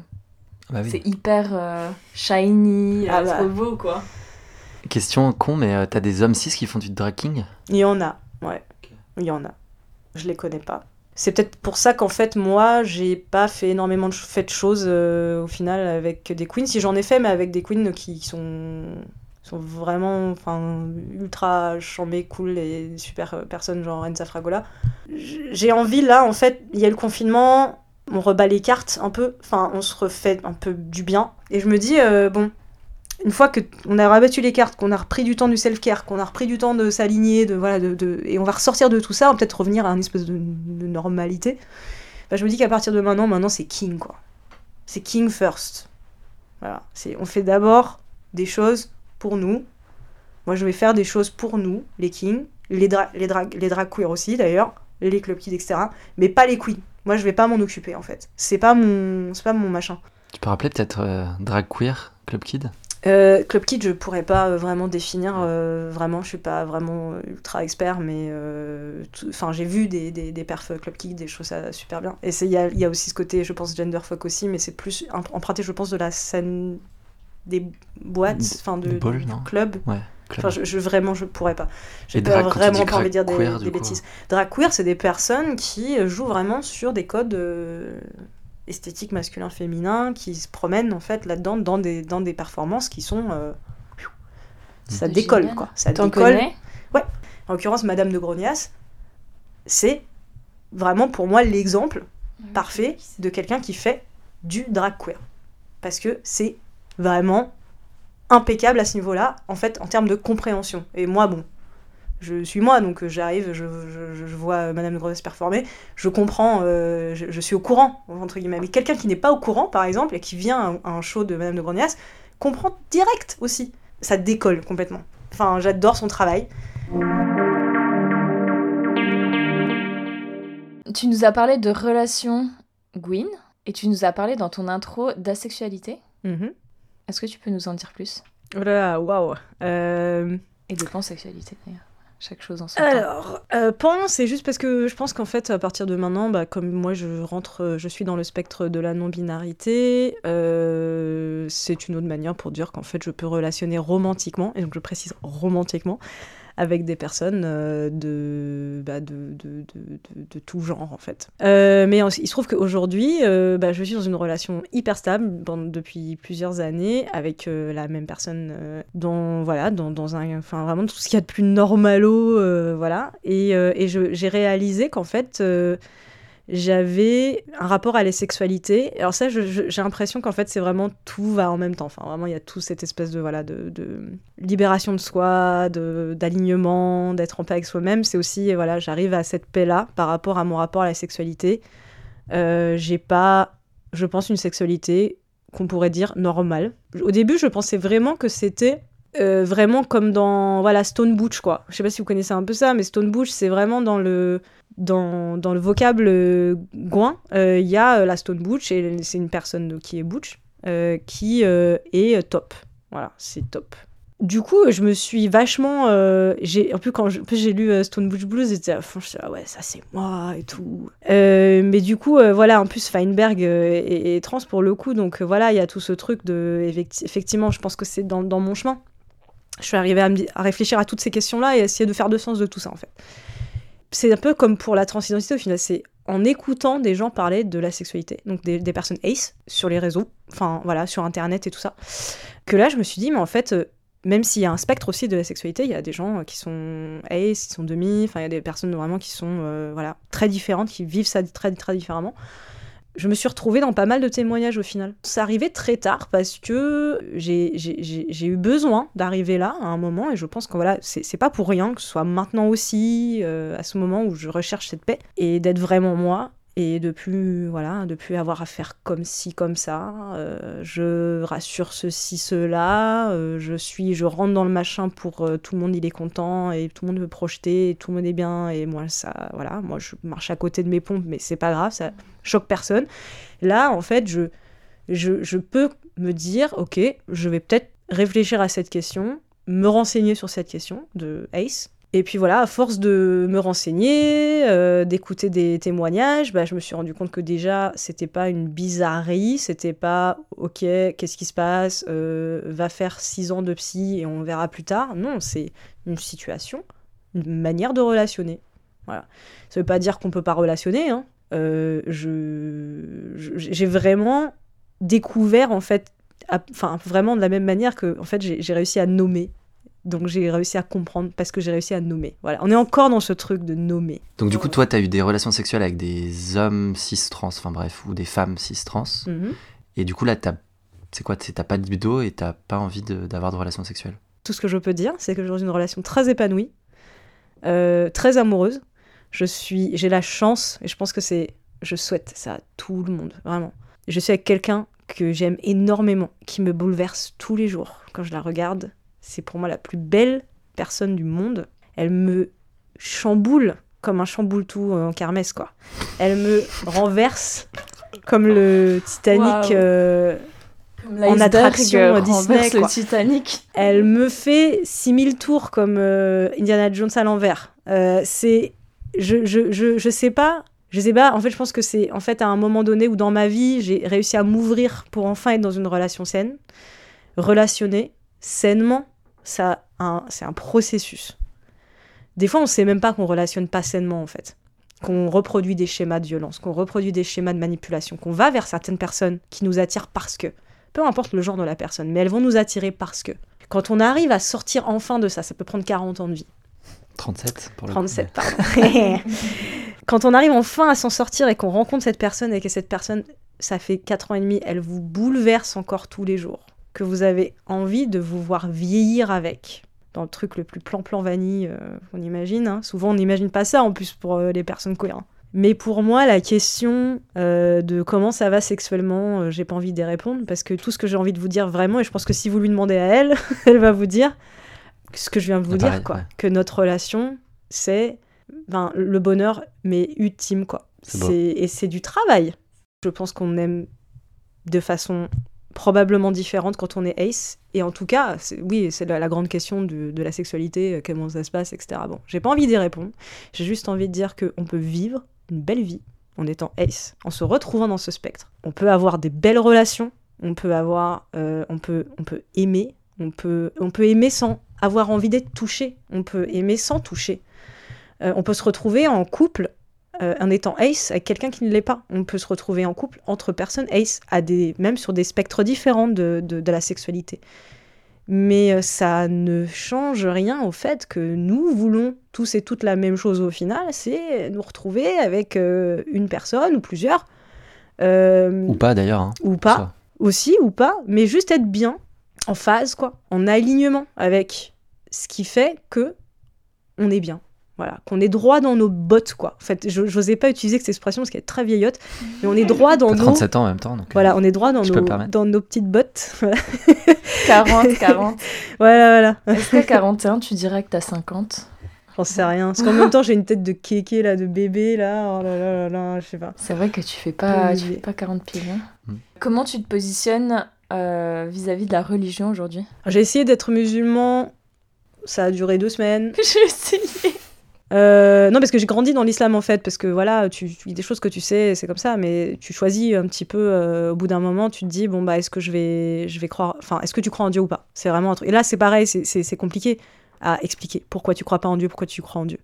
bah oui. c'est hyper euh, shiny, ah bah. trop beau, quoi. Question con, mais euh, t'as des hommes cis qui font du dragging Il y en a, ouais. Il y en a. Je les connais pas. C'est peut-être pour ça qu'en fait, moi, j'ai pas fait énormément de, fait de choses au final avec des queens. Si j'en ai fait, mais avec des queens qui sont sont vraiment ultra chambées, cool et super euh, personnes genre Enza Fragola. J'ai envie là en fait, il y a le confinement, on rebat les cartes un peu, enfin on se refait un peu du bien et je me dis euh, bon, une fois que on a rabattu les cartes, qu'on a repris du temps du self-care, qu'on a repris du temps de s'aligner, de voilà de, et on va ressortir de tout ça, on va peut-être revenir à une espèce de, normalité. Bah, je me dis qu'à partir de maintenant, maintenant c'est king quoi. C'est king first. Voilà, on fait d'abord des choses pour nous. Moi, je vais faire des choses pour nous, les kings, les, les, drag les drag queer aussi d'ailleurs, les club kids, etc. Mais pas les queens. Moi, je vais pas m'en occuper en fait. C'est pas mon, c'est pas mon machin. Tu peux rappeler peut-être euh, drag queer, club kid? Euh, Club Kid, je pourrais pas euh, vraiment définir. Euh, vraiment, je suis pas vraiment ultra expert, mais enfin, j'ai vu des, des, des perfs Club Kid et je trouve ça super bien. Et il y a, y a, aussi ce côté, je pense, genderfuck aussi, mais c'est plus emprunté, je pense, de la scène des boîtes, enfin de. Ouais, Enfin, je, je, vraiment, je pourrais pas. J'ai vraiment pas envie de dire des, des bêtises. Drag queer, c'est des personnes qui jouent vraiment sur des codes euh, esthétiques masculins-féminins, qui se promènent en fait là-dedans dans des, dans des performances qui sont. Euh, ça décolle, génial. quoi. Ça décolle. Ouais. En l'occurrence, Madame de Grognas, c'est vraiment pour moi l'exemple parfait de quelqu'un qui fait du drag queer. Parce que c'est vraiment impeccable à ce niveau-là, en fait, en termes de compréhension. Et moi, bon, je suis moi, donc euh, j'arrive, je, je, je, vois Madame de Grosse performer, je comprends, euh, je, je, suis au courant, entre guillemets. Mais quelqu'un qui n'est pas au courant, par exemple, et qui vient à un show de Madame de Grognas, comprend direct aussi. Ça décolle complètement. Enfin, j'adore son travail. Tu nous as parlé de relations Gwyn, et tu nous as parlé dans ton intro d'asexualité. Mm -hmm. Est-ce que tu peux nous en dire plus? Oh là, waouh euh... Et de pansexualité d'ailleurs. Chaque chose en Alors, euh, pan, c'est juste parce que je pense qu'en fait, à partir de maintenant, bah, comme moi je rentre, je suis dans le spectre de la non-binarité, euh, c'est une autre manière pour dire qu'en fait je peux relationner romantiquement, et donc je précise romantiquement, avec des personnes euh, de, bah, de, de, de, de, tout genre en fait. Euh, mais il se trouve qu'aujourd'hui, euh, bah, je suis dans une relation hyper stable depuis plusieurs années avec la même personne dans, voilà, dans, un, enfin vraiment tout ce qu'il y a de plus normalo, voilà. Et j'ai réalisé qu'en fait j'avais un rapport à la sexualité. Alors ça, j'ai l'impression qu'en fait, c'est vraiment tout va en même temps. Enfin, vraiment, il y a tout cette espèce de voilà de, libération de soi, d'alignement, d'être en paix avec soi-même. C'est aussi voilà, j'arrive à cette paix-là par rapport à mon rapport à la sexualité. Euh, j'ai pas, je pense, une sexualité qu'on pourrait dire normale. Au début, je pensais vraiment que c'était euh, vraiment comme dans voilà Stone Butch quoi. Je sais pas si vous connaissez un peu ça, mais Stone Butch c'est vraiment dans le dans, le vocable euh, gouin, il euh, y a euh, la Stone Butch et c'est une personne qui est Butch euh, qui est top. Voilà, c'est top. Du coup, je me suis vachement. en plus quand j'ai lu Stone Butch Blues, j'étais à fond. Je ah ouais, ça c'est moi et tout. mais du coup, voilà, en plus Feinberg est, trans pour le coup, donc voilà, il y a tout ce truc de. Effectivement, je pense que c'est dans, mon chemin je suis arrivée à, à, réfléchir à toutes ces questions-là et essayer de faire de sens de tout ça, en fait. C'est un peu comme pour la transidentité au final, c'est en écoutant des gens parler de la sexualité, donc des, personnes ace sur les réseaux, enfin voilà, sur internet et tout ça, que là je me suis dit, mais en fait, euh, même s'il y a un spectre aussi de la sexualité, il y a des gens qui sont ace, qui sont demi, enfin il y a des personnes vraiment qui sont euh, voilà très différentes, qui vivent ça très très différemment je me suis retrouvée dans pas mal de témoignages au final. Ça arrivait très tard parce que j'ai eu besoin d'arriver là à un moment et je pense que voilà, c'est pas pour rien que ce soit maintenant aussi, euh, à ce moment où je recherche cette paix et d'être vraiment moi et de plus voilà de avoir à faire comme ci comme ça euh, je rassure ceci cela euh, je suis je rentre dans le machin pour euh, tout le monde il est content et tout le monde veut projeter et tout le monde est bien. Et moi ça voilà moi je marche à côté de mes pompes mais c'est pas grave ça choque personne. Là en fait je je, je peux me dire ok je vais peut-être réfléchir à cette question me renseigner sur cette question de Ace et puis voilà, à force de me renseigner, euh, d'écouter des témoignages, bah, je me suis rendu compte que déjà, c'était pas une bizarrerie, c'était pas ok, qu'est-ce qui se passe, euh, va faire six ans de psy et on verra plus tard. Non, c'est une situation, une manière de relationner. Voilà. Ça veut pas dire qu'on peut pas relationner. Hein. Euh, je, j'ai vraiment découvert en fait, enfin vraiment de la même manière que en fait j'ai réussi à nommer donc j'ai réussi à comprendre parce que j'ai réussi à nommer. Voilà, on est encore dans ce truc de nommer. Donc du coup, toi, tu as eu des relations sexuelles avec des hommes cis-trans, enfin bref, ou des femmes cis-trans. Mhm. Et du coup, là, c'est quoi T'as pas de libido et t'as pas envie d'avoir de, relations sexuelles? Tout ce que je peux dire, c'est que j'ai une relation très épanouie, euh, très amoureuse. Je suis, j'ai la chance, et je pense que c'est, je souhaite ça à tout le monde, vraiment. Je suis avec quelqu'un que j'aime énormément, qui me bouleverse tous les jours quand je la regarde c'est pour moi la plus belle personne du monde. Elle me chamboule comme un chamboule tout en kermesse, quoi. Elle me renverse comme le Titanic euh, en attraction Disney. le Titanic. Elle me fait 6000 tours comme euh, Indiana Jones à l'envers. Euh, c'est. Je, je, je, je sais pas. Je sais pas, en fait, je pense que c'est en fait à un moment donné où dans ma vie, j'ai réussi à m'ouvrir pour enfin être dans une relation saine, relationner sainement, ça c'est un processus. Des fois, on ne sait même pas qu'on relationne pas sainement, en fait. Qu'on reproduit des schémas de violence, qu'on reproduit des schémas de manipulation, qu'on va vers certaines personnes qui nous attirent parce que. Peu importe le genre de la personne, mais elles vont nous attirer parce que. Quand on arrive à sortir enfin de ça, ça peut prendre 40 ans de vie. 37 pour le 37, pardon. Quand on arrive enfin à s'en sortir et qu'on rencontre cette personne et que cette personne, ça fait 4 ans et demi, elle vous bouleverse encore tous les jours que vous avez envie de vous voir vieillir avec. Dans le truc le plus plan-plan vanille euh, qu'on imagine. Hein. Souvent, on n'imagine pas ça en plus pour euh, les personnes queer. Mais pour moi, la question euh, de comment ça va sexuellement, j'ai pas envie d'y répondre parce que tout ce que j'ai envie de vous dire vraiment, et je pense que si vous lui demandez à elle, elle va vous dire ce que je viens de vous dire, quoi. Que notre relation, c'est ben, le bonheur, mais ultime, quoi. Et c'est du travail. Je pense qu'on aime de façon probablement différente quand on est ace. Et en tout cas, oui, c'est la, grande question de, la sexualité, euh, comment ça se passe, etc. Bon, j'ai pas envie d'y répondre. J'ai juste envie de dire qu'on peut vivre une belle vie en étant ace, en se retrouvant dans ce spectre. On peut avoir des belles relations, on peut avoir, euh, on peut, on peut aimer, on peut, on peut aimer sans avoir envie d'être touché, on peut aimer sans toucher. Euh, on peut se retrouver en couple euh, en étant ace avec quelqu'un qui ne l'est pas. On peut se retrouver en couple entre personnes ace, à des, même sur des spectres différents de, de, la sexualité. Mais euh, ça ne change rien au fait que nous voulons tous et toutes la même chose au final, c'est nous retrouver avec euh, une personne ou plusieurs. ou pas d'ailleurs. Hein, ou pas. Aussi, ou pas. Mais juste être bien, en phase, quoi. En alignement avec ce qui fait que on est bien. Voilà, qu'on est droit dans nos bottes, quoi. En fait, je n'osais pas utiliser cette expression parce qu'elle est très vieillotte, mais on est droit dans nos... 37 ans en même temps, donc... Voilà, on est droit dans, nos, dans nos petites bottes. 40, 40. Voilà, voilà. Est-ce qu'à 41, tu dirais que t'as 50 J'en sais rien. Parce qu'en même temps, j'ai une tête de kéké, là, de bébé, là. Oh là là là là, je sais pas. C'est vrai que tu fais pas, tu fais pas 40 piles. Hein. Mm. Comment tu te positionnes euh, vis-à- -vis de la religion aujourd'hui? J'ai essayé d'être musulman. Ça a duré deux semaines. J'ai essayé. Euh, non, parce que j'ai grandi dans l'islam en fait, parce que voilà, tu, a des choses que tu sais, c'est comme ça, mais tu choisis un petit peu, euh, au bout d'un moment, tu te dis, bon, bah, est-ce que je vais, je vais croire, enfin, est-ce que tu crois en Dieu ou pas? C'est vraiment un truc. Et là, c'est pareil, c'est compliqué à expliquer pourquoi tu crois pas en Dieu, pourquoi tu crois en Dieu.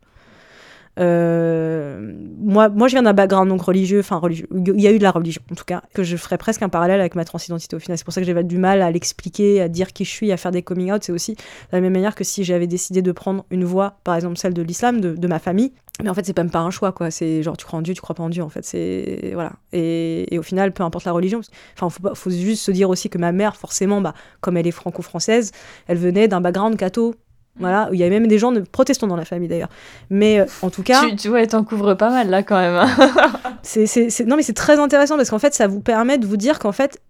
Euh, moi, moi, je viens d'un background donc religieux, enfin religieux. Il y a eu de la religion, en tout cas, que je ferais presque un parallèle avec ma transidentité au final. C'est pour ça que j'avais du mal à l'expliquer, à dire qui je suis, à faire des coming out. C'est aussi de la même manière que si j'avais décidé de prendre une voie, par exemple celle de l'islam, de, ma famille. Mais en fait, c'est même pas un choix, quoi. C'est genre, tu crois en Dieu, tu crois pas en Dieu, en fait. C'est. Voilà. Et, et, au final, peu importe la religion. Enfin, faut, faut juste se dire aussi que ma mère, forcément, bah, comme elle est franco-française, elle venait d'un background catho voilà, il y avait même des gens de protestants dans la famille d'ailleurs. Mais euh, en tout cas. Tu, tu vois, t'en couvres pas mal là quand même. Hein. non, mais c'est très intéressant parce qu'en fait, ça vous permet de vous dire qu'en fait,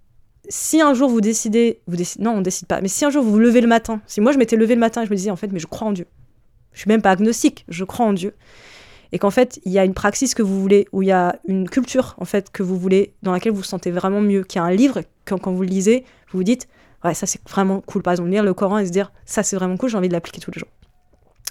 si un jour vous décidez, vous décidez, non, on décide pas, mais si un jour vous vous levez le matin, si moi je m'étais levé le matin et je me disais en fait, mais je crois en Dieu. Je suis même pas agnostique, je crois en Dieu. Et qu'en fait, il y a une praxis que vous voulez, où il y a une culture en fait que vous voulez, dans laquelle vous vous sentez vraiment mieux, qu'il y a un livre, quand, quand vous le lisez, vous vous dites, ouais, ça c'est vraiment cool. Par exemple, lire le Coran et se dire, ça c'est vraiment cool, j'ai envie de l'appliquer tous les jours.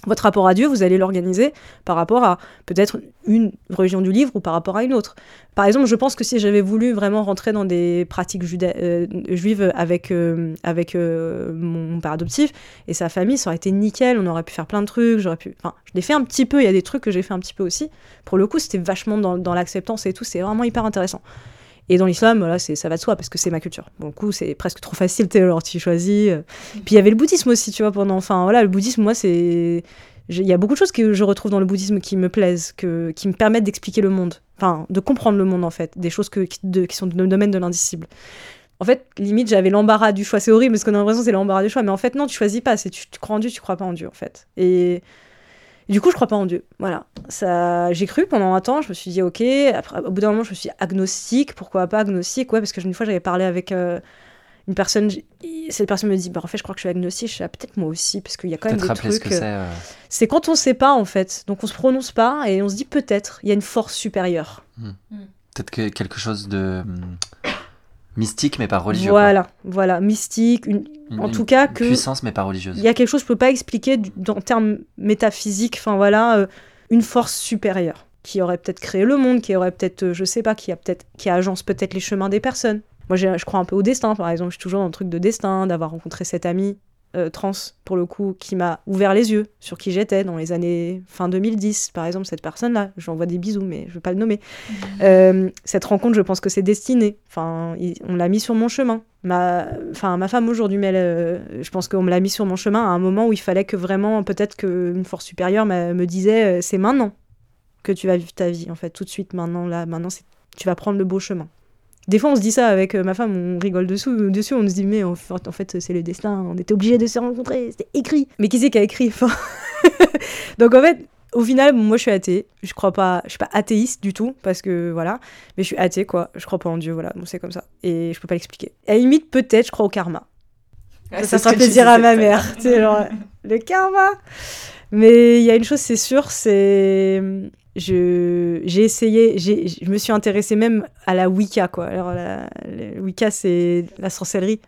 Votre rapport à Dieu, vous allez l'organiser par rapport à peut-être une religion du livre ou par rapport à une autre. Par exemple, je pense que si j'avais voulu vraiment rentrer dans des pratiques euh, juives avec, euh, avec euh, mon père adoptif et sa famille, ça aurait été nickel, on aurait pu faire plein de trucs, j'aurais pu... Enfin, je l'ai fait un petit peu, il y a des trucs que j'ai fait un petit peu aussi. Pour le coup, c'était vachement dans, dans l'acceptance et tout, c'est vraiment hyper intéressant. Et dans l'islam, voilà, ça va de soi parce que c'est ma culture. Bon, du coup, c'est presque trop facile, tu alors tu choisis. Euh. Puis il y avait le bouddhisme aussi, tu vois, pendant. Enfin, voilà, le bouddhisme, moi, c'est. Il y a beaucoup de choses que je retrouve dans le bouddhisme qui me plaisent, que, qui me permettent d'expliquer le monde. Enfin, de comprendre le monde, en fait. Des choses que, qui, qui sont dans le domaine de l'indicible. En fait, limite, j'avais l'embarras du choix. C'est horrible parce qu'on a l'impression que c'est l'embarras du choix. Mais en fait, non, tu choisis pas. C'est tu, tu crois en Dieu, tu crois pas en Dieu, en fait. Et du coup, je crois pas en Dieu. Voilà. Ça, j'ai cru pendant un temps. Je me suis dit, ok. Après, au bout d'un moment, je me suis dit, agnostique. Pourquoi pas agnostique? Ouais, parce que une fois, j'avais parlé avec euh, une personne. Cette personne me dit, bah en fait, je crois que je suis agnostique. Je suis ah, peut-être moi aussi, parce qu'il y a quand même des trucs. Euh, euh. c'est quand on sait pas en fait. Donc on se prononce pas et on se dit peut-être. Il y a une force supérieure. Hmm. Hmm. Peut-être que quelque chose de hmm, Mystique, mais pas religieux. Voilà, voilà, mystique, une, en tout cas que... Puissance, mais pas religieuse. Il y a quelque chose que je peux pas expliquer en termes métaphysiques, enfin voilà, euh, une force supérieure qui aurait peut-être créé le monde, qui aurait peut-être, euh, je sais pas, qui a peut-être, qui agence peut-être les chemins des personnes. Moi, je crois un peu au destin, par exemple. Je suis toujours dans le truc de destin, d'avoir rencontré cet ami euh, trans, pour le coup, qui m'a ouvert les yeux sur qui j'étais dans les années fin 2010, par exemple, cette personne-là. J'envoie des bisous, mais je ne vais pas le nommer. Mmh. Euh, cette rencontre, je pense que c'est destiné. Enfin, on l'a mis sur mon chemin. Ma, enfin, ma femme aujourd'hui, mais euh, je pense qu'on me l'a mis sur mon chemin à un moment où il fallait que vraiment, peut-être qu'une force supérieure me disait c'est maintenant que tu vas vivre ta vie, en fait, tout de suite, maintenant, là, maintenant, tu vas prendre le beau chemin. Des fois, on se dit ça avec euh, ma femme, on rigole dessous, dessus, on se dit, mais en fait, c'est le destin, on était obligés de se rencontrer, c'était écrit. Mais qui c'est qui a écrit Donc en fait, au final, moi je suis athée. Je crois pas, je suis pas athéiste du tout, parce que voilà, mais je suis athée quoi. Je crois pas en Dieu, voilà, c'est comme ça. Et je peux pas l'expliquer. À la limite, peut-être, je crois au karma. ça fera plaisir à ma mère. genre, le karma. Mais il y a une chose, c'est sûr, c'est j'ai essayé, je me suis intéressée même à la Wicca, quoi. Alors, la, Wicca, c'est la sorcellerie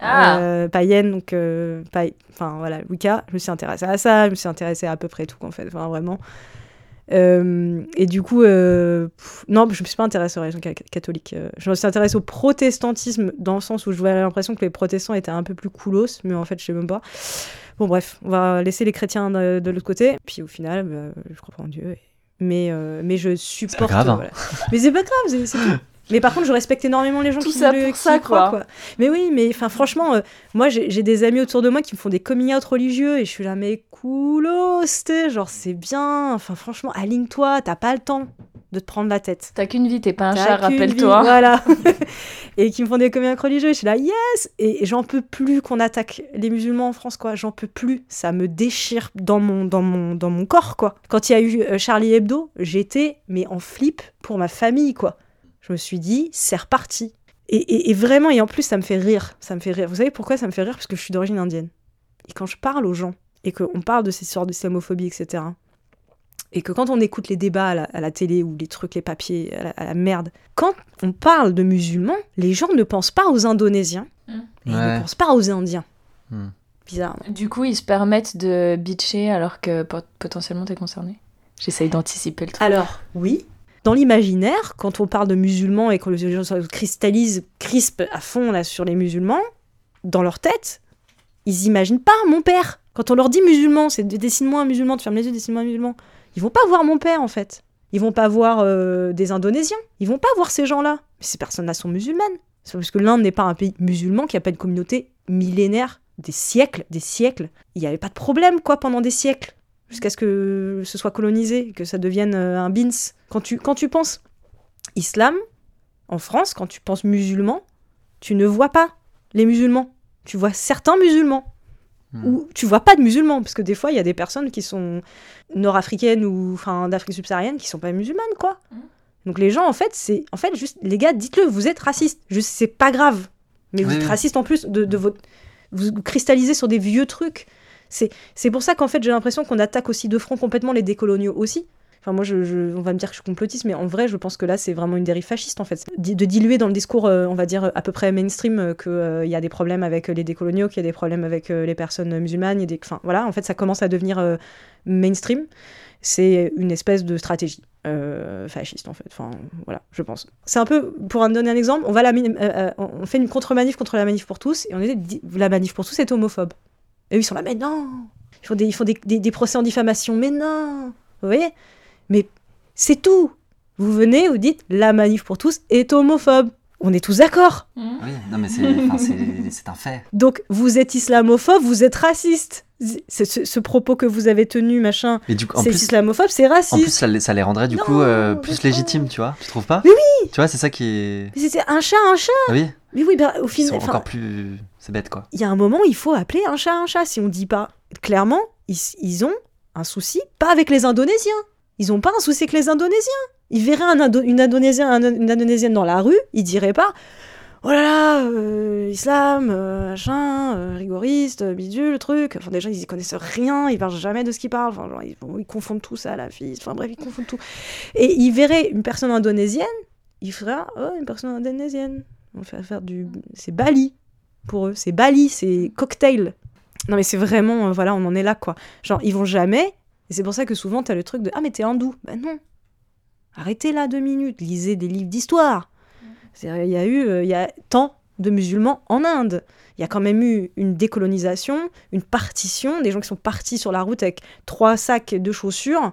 ah. euh, païenne, donc, euh, enfin, voilà, Wicca, je me suis intéressée à ça, je me suis intéressée à, à peu près tout, en fait, enfin, vraiment. Euh, et du coup, non, je me suis pas intéressée aux religions catholiques. je me suis intéressée au protestantisme dans le sens où je j'avais l'impression que les protestants étaient un peu plus coolos, mais en fait, je sais même pas. Bon, bref, on va laisser les chrétiens de, l'autre côté. Puis au final, bah, je crois pas en Dieu. Et mais, euh, mais je supporte. Grave, hein. Mais c'est pas grave, c'est tout. Mais par contre, je respecte énormément les gens tout qui, ça pour ça, croient. Quoi. Mais oui, mais enfin, franchement, euh, moi, j'ai des amis autour de moi qui me font des coming out religieux et je suis là, mais coolos, genre, c'est bien. Enfin, franchement, aligne-toi, t'as pas le temps de te prendre la tête. T'as qu'une vie, t'es pas un chat, rappelle-toi. Voilà. et qui me font des out religieux. Et je suis là, yes Et j'en peux plus qu'on attaque les musulmans en France, quoi. J'en peux plus. Ça me déchire dans mon, dans mon, dans mon corps, quoi. Quand il y a eu euh, Charlie Hebdo, j'étais, mais en flip pour ma famille, quoi. Je me suis dit, c'est reparti. Et, et, vraiment, et en plus, ça me fait rire. Ça me fait rire. Vous savez pourquoi ça me fait rire? Parce que je suis d'origine indienne. Et quand je parle aux gens, et qu'on parle de ces sortes d'islamophobie, etc., et que quand on écoute les débats à la, télé ou les trucs, les papiers, à la, merde, quand on parle de musulmans, les gens ne pensent pas aux Indonésiens mmh. et ils ne pensent pas aux Indiens. Mmh. Bizarre. Du coup, ils se permettent de bitcher alors que potentiellement t'es concerné? J'essaye d'anticiper le truc. Alors, oui. Dans l'imaginaire, quand on parle de musulmans et que les gens se cristallisent, crispent à fond là sur les musulmans, dans leur tête, ils imaginent pas mon père. Quand on leur dit musulman, c'est dessine-moi un musulman, tu fermes les yeux, dessine-moi un musulman Ils vont pas voir mon père, en fait. Ils vont pas voir euh, des Indonésiens. Ils vont pas voir ces gens-là. Mais ces personnes-là sont musulmanes. Parce que l'Inde n'est pas un pays musulman qui a pas une communauté millénaire, des siècles, des siècles. Il n'y avait pas de problème, quoi, pendant des siècles. Jusqu'à ce que ce soit colonisé, que ça devienne euh, un bins. Quand tu, quand tu penses islam, en France, quand tu penses musulman, tu ne vois pas les musulmans. Tu vois certains musulmans. Hmm. Ou tu vois pas de musulmans, parce que des fois, il y a des personnes qui sont nord-africaines ou enfin d'Afrique subsaharienne qui sont pas musulmanes, quoi. Hmm. Donc les gens, en fait, c'est en fait juste les gars, dites-le, vous êtes racistes. Juste, c'est pas grave, mais vous êtes raciste en plus de, de votre, vous cristallisez sur des vieux trucs. C'est c'est pour ça qu'en fait, j'ai l'impression qu'on attaque aussi de front complètement les décoloniaux aussi. Moi, on va me dire que je suis complotiste, mais en vrai, je pense que là, c'est vraiment une dérive fasciste, en fait. De diluer dans le discours, euh, on va dire, à peu près mainstream, euh, qu'il euh, y a des problèmes avec les décoloniaux, qu'il y a des problèmes avec les personnes musulmanes. des... Enfin, voilà, en fait, ça commence à devenir mainstream. C'est une espèce de stratégie fasciste, en fait. Enfin, voilà, je pense. C'est un peu, pour en donner un exemple, on fait une contre-manif contre la manif pour tous, et on est la manif pour tous est homophobe. Et eux, ils sont là, mais non Ils font des, ils font des, des procès en diffamation, mais non Vous voyez? Mais c'est tout. Vous venez, vous dites la manif pour tous est homophobe. On est tous d'accord. Mmh. Oui, non mais c'est un fait. Donc vous êtes islamophobe, vous êtes raciste. Ce, ce, propos que vous avez tenu, machin, c'est islamophobe, c'est raciste. En plus, ça, ça les rendrait du coup euh, plus légitimes, tu vois Tu trouves pas? Mais oui Tu vois, c'est ça qui est. C'est un chat, un chat Oui. Mais oui, bah, au final. encore plus. C'est bête, quoi. Il y a un moment, il faut appeler un chat un chat. Si on dit pas clairement, ils, ils ont un souci, pas avec les Indonésiens. Ils n'ont pas un souci avec les Indonésiens. Ils verraient un une, Indonésienne, une Indonésienne dans la rue, ils diraient pas Oh là là, euh, islam, euh, machin, euh, rigoriste, bidule, le truc. Enfin, déjà, ils y connaissent rien, ils parlent jamais de ce qu'ils parlent. Enfin, ils, confondent tout ça la fille. Enfin, bref, ils confondent tout. Et ils verraient une personne indonésienne, ils feraient Oh, une personne indonésienne. On fait faire du. C'est Bali pour eux. C'est Bali, c'est cocktail. Non, mais c'est vraiment. voilà, on en est là, quoi. Genre, ils vont jamais et c'est pour ça que souvent, tu as le truc de Ah, mais t'es hindou. Ben non. Arrêtez là deux minutes, lisez des livres d'histoire. Il y a eu euh, il y a tant de musulmans en Inde. Il y a quand même eu une décolonisation, une partition, des gens qui sont partis sur la route avec trois sacs de chaussures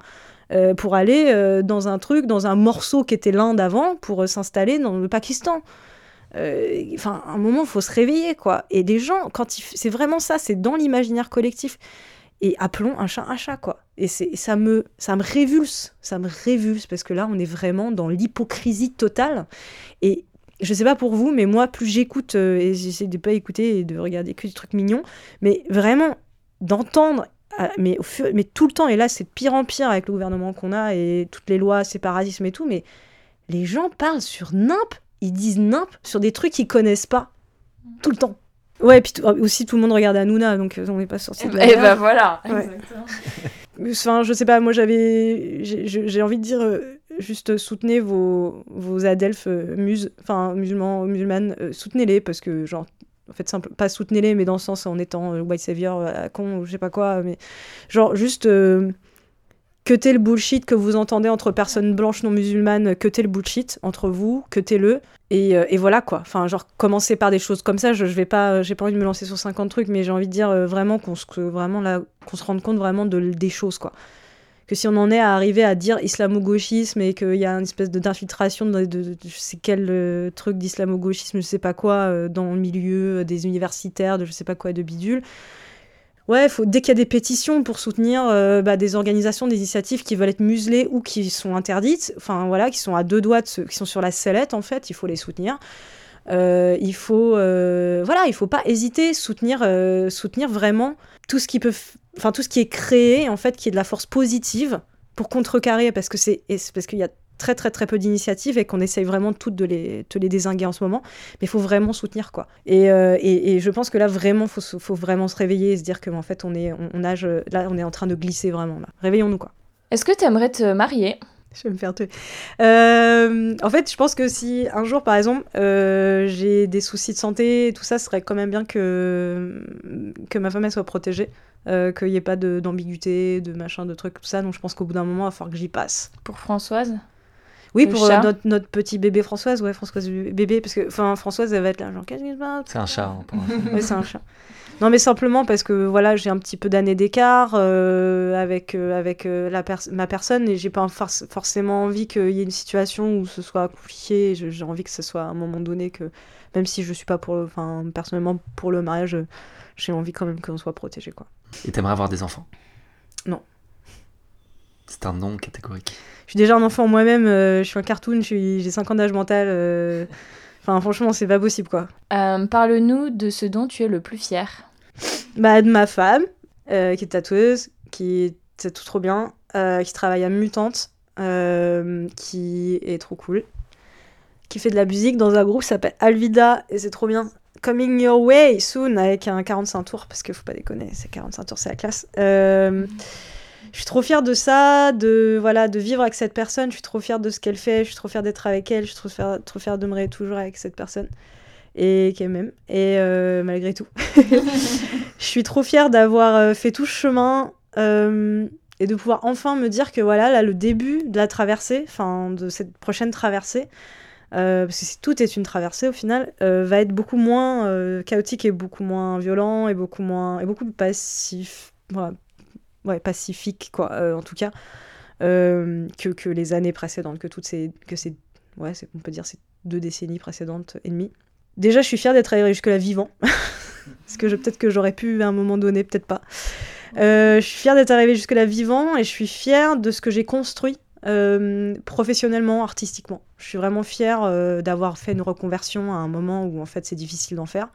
euh, pour aller euh, dans un truc, dans un morceau qui était l'Inde avant, pour s'installer dans le Pakistan. Enfin, à un moment, il faut se réveiller, quoi. Et des gens, quand c'est vraiment ça, c'est dans l'imaginaire collectif et appelons un chat un chat quoi. Et ça me ça me révulse, ça me révulse parce que là on est vraiment dans l'hypocrisie totale et je sais pas pour vous mais moi plus j'écoute euh, et j'essaie de pas écouter et de regarder que des trucs mignons mais vraiment d'entendre euh, mais, mais tout le temps et là c'est pire en pire avec le gouvernement qu'on a et toutes les lois séparatisme et tout mais les gens parlent sur nimp, ils disent nimp sur des trucs qu'ils connaissent pas tout le temps. Ouais, et puis aussi tout le monde regarde Hanouna, donc euh, on n'est pas sorti de là. Et bah voilà. enfin, je sais pas, moi j'avais, j'ai envie de dire, euh, juste soutenez vos, vos adelphes euh, muses, enfin musulmans, musulmanes, soutenez-les parce que genre, en fait simple, pas soutenez-les, mais dans le sens en étant white savior à con ou je sais pas quoi, mais genre juste que le bullshit que vous entendez entre personnes blanches non musulmanes, que le bullshit entre vous, que le et, euh, et, voilà quoi. Enfin, genre commencer par des choses comme ça, je, je vais pas, j'ai pas envie de me lancer sur 50 trucs, mais j'ai envie de dire euh, vraiment qu'on se, vraiment là, qu'on se rende compte vraiment de, des choses quoi. Que si on en est à arriver à dire islamo-gauchisme et qu'il y a une espèce d'infiltration de, je sais quel euh, truc d'islamo-gauchisme, je sais pas quoi, dans le milieu des universitaires, de je sais pas quoi, de bidule ouais, faut, dès qu'il y a des pétitions pour soutenir euh, bah, des organisations, des initiatives qui veulent être muselées ou qui sont interdites, enfin voilà, qui sont à deux doigts, de ce, qui sont sur la sellette en fait, il faut les soutenir. Euh, il faut, euh, voilà, il faut pas hésiter, soutenir, soutenir vraiment tout ce qui peut, enfin tout ce qui est créé en fait, qui est de la force positive pour contrecarrer, parce que c'est, parce qu'il y a très très très peu d'initiatives et qu'on essaye vraiment toutes de les, te les désinguer en ce moment. Mais il faut vraiment soutenir quoi. Et, euh, et, et, je pense que là vraiment, faut, faut vraiment se réveiller et se dire qu'en fait on est, on, nage, là on est en train de glisser vraiment là. Réveillons-nous quoi. Est-ce que tu aimerais te marier? Je vais me faire tuer. Euh, en fait, je pense que si un jour, par exemple, euh, j'ai des soucis de santé, tout ça, ce serait quand même bien que, que ma femme elle soit protégée, qu'il n'y ait pas d'ambiguïté, de, de machin, de trucs, tout ça. Donc je pense qu'au bout d'un moment, il va falloir que j'y passe. Pour Françoise? Oui, pour euh, notre, notre, petit bébé Françoise, ouais, Françoise bébé, parce que enfin Françoise, elle va être là, genre qu'est-ce qui se passe? C'est un chat. Hein, oui, c'est un chat. Non, mais simplement parce que voilà, j'ai un petit peu d'années d'écart euh, avec, euh, avec la ma personne et j'ai pas forcément envie qu'il y ait une situation où ce soit compliqué. J'ai envie que ce soit à un moment donné que, même si je suis pas pour, enfin personnellement pour le mariage, j'ai envie quand même qu'on soit protégé quoi. Et t'aimerais avoir des enfants? Non. C'est un non catégorique. Je suis déjà un enfant moi-même, euh, je suis un cartoon, j'ai 5 ans d'âge mental. Euh, enfin, franchement, c'est pas possible, quoi. Euh, parle-nous de ce dont tu es le plus fier. Bah, de ma femme, qui est tatoueuse, qui est tout trop bien, qui travaille à Mutante, qui est trop cool, qui fait de la musique dans un groupe qui s'appelle Alvida, et c'est trop bien. Coming Your Way Soon, avec un 45 tours, parce qu'il faut pas déconner, c'est 45 tours, c'est la classe. Euh je suis trop fière de ça, de voilà, de vivre avec cette personne. Je suis trop fière de ce qu'elle fait. Je suis trop fière d'être avec elle. Je suis trop fière, trop fière de me toujours avec cette personne et qu'elle m'aime. Et euh, malgré tout, je suis trop fière d'avoir euh, fait tout ce chemin euh, et de pouvoir enfin me dire que voilà, là, le début de la traversée, enfin de cette prochaine traversée. parce que tout est une traversée au final, va être beaucoup moins chaotique et beaucoup moins violent et beaucoup moins et beaucoup plus passif, ouais, pacifique, quoi, euh, en tout cas, euh, que, que, les années précédentes, que toutes ces, que ces, ouais, on peut dire ces deux décennies précédentes et demie. Déjà, je suis fière d'être arrivée jusque-là vivant, parce que peut-être que j'aurais pu à un moment donné, peut-être pas. Euh, je suis fière d'être arrivée jusque-là vivant et je suis fière de ce que j'ai construit professionnellement, artistiquement. Je suis vraiment fière d'avoir fait une reconversion à un moment où en fait c'est difficile d'en faire.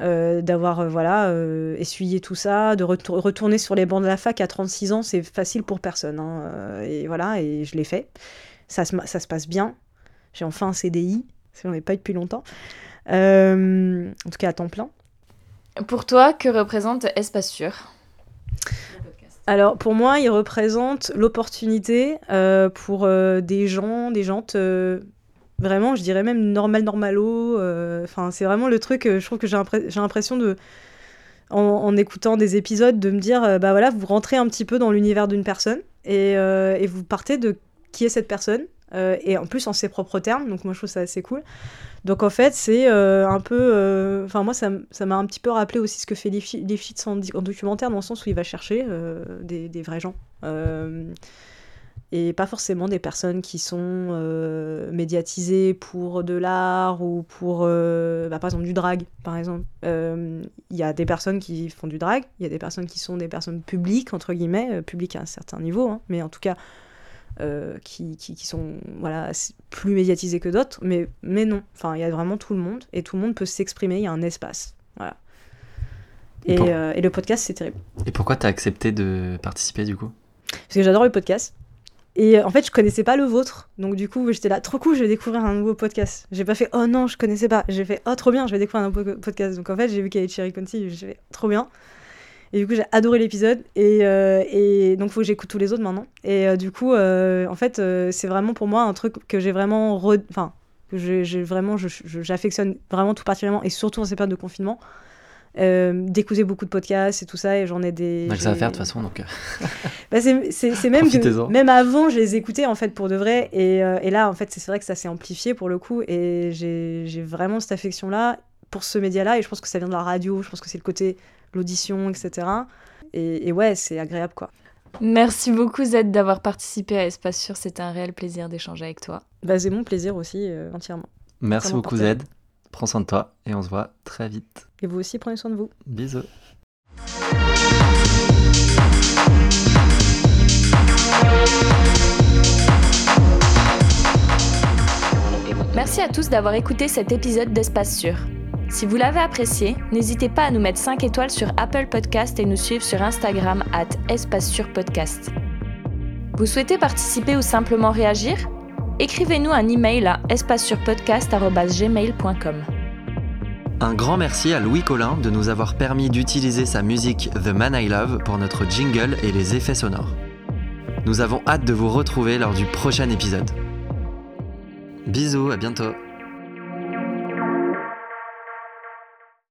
Euh, d'avoir euh, voilà euh, essuyé tout ça, de retourner sur les bancs de la fac à 36 ans, c'est facile pour personne. Hein, et voilà, et je l'ai fait. Ça se, ça se passe bien. J'ai enfin un CDI, si on n'est pas eu depuis longtemps. en tout cas à temps plein. Pour toi, que représente Espace Sûr? Alors pour moi, il représente l'opportunité pour des gens, des gens Vraiment, je dirais même normal, normalo. Euh, enfin, c'est vraiment le truc, euh, je trouve que j'ai l'impression de, en, écoutant des épisodes, de me dire, euh, bah voilà, vous rentrez un petit peu dans l'univers d'une personne et, et, vous partez de qui est cette personne. et en plus en ses propres termes, donc moi je trouve ça assez cool. Donc en fait, c'est un peu. Enfin, moi, ça m'a un petit peu rappelé aussi ce que fait Lifshitz en, en documentaire, dans le sens où il va chercher des, des, vrais gens et pas forcément des personnes qui sont euh, médiatisées pour de l'art ou pour, euh, bah, par exemple, du drag, par exemple. Euh, il y a des personnes qui font du drag, il y a des personnes qui sont des personnes publiques, entre guillemets, publiques à un certain niveau, hein, mais en tout cas, qui, qui, qui, sont voilà, plus médiatisées que d'autres, mais, mais non. Enfin, il y a vraiment tout le monde, et tout le monde peut s'exprimer, il y a un espace. Voilà. Et, et le podcast, c'est terrible. Et pourquoi tu as accepté de participer, du coup? Parce que j'adore le podcast. Et euh, en fait, je connaissais pas le vôtre. Donc, du coup, j'étais là, trop cool, je vais découvrir un nouveau podcast. J'ai pas fait, oh non, je connaissais pas. J'ai fait, oh trop bien, je vais découvrir un nouveau podcast. Donc, en fait, j'ai vu qu'il y avait Cherry Conti, j'ai fait, trop bien. Et du coup, j'ai adoré l'épisode. Et, euh, et, donc, faut que j'écoute tous les autres maintenant. Et euh, du coup, en fait, c'est vraiment pour moi un truc que j'ai vraiment. Enfin, que j'ai vraiment. J'affectionne vraiment tout particulièrement. Et surtout en ces périodes de confinement euh, d'écouter beaucoup de podcasts et tout ça, et j'en ai des. On a que ça à faire de toute façon, donc. Euh. bah, c'est même que, même avant, je les écoutais en fait pour de vrai, et, euh, et là, en fait, c'est vrai que ça s'est amplifié pour le coup, et j'ai vraiment cette affection-là pour ce média-là, et je pense que ça vient de la radio, je pense que c'est le côté l'audition, etc. Et, et ouais, c'est agréable quoi. Merci beaucoup Z d'avoir participé à Espace Sûr, c'était un réel plaisir d'échanger avec toi. Bah, c'est mon plaisir aussi, entièrement. Merci beaucoup Z. Prends soin de toi et on se voit très vite. Et vous aussi, prenez soin de vous. Bisous. Merci à tous d'avoir écouté cet épisode d'Espace Sûr. Si vous l'avez apprécié, n'hésitez pas à nous mettre 5 étoiles sur Apple Podcast et nous suivre sur Instagram at Espace Sûr Podcast. Vous souhaitez participer ou simplement réagir? Écrivez-nous un email à espacesurpodcast.gmail.com. Un grand merci à Louis Collin de nous avoir permis d'utiliser sa musique The Man I Love pour notre jingle et les effets sonores. Nous avons hâte de vous retrouver lors du prochain épisode. Bisous, à bientôt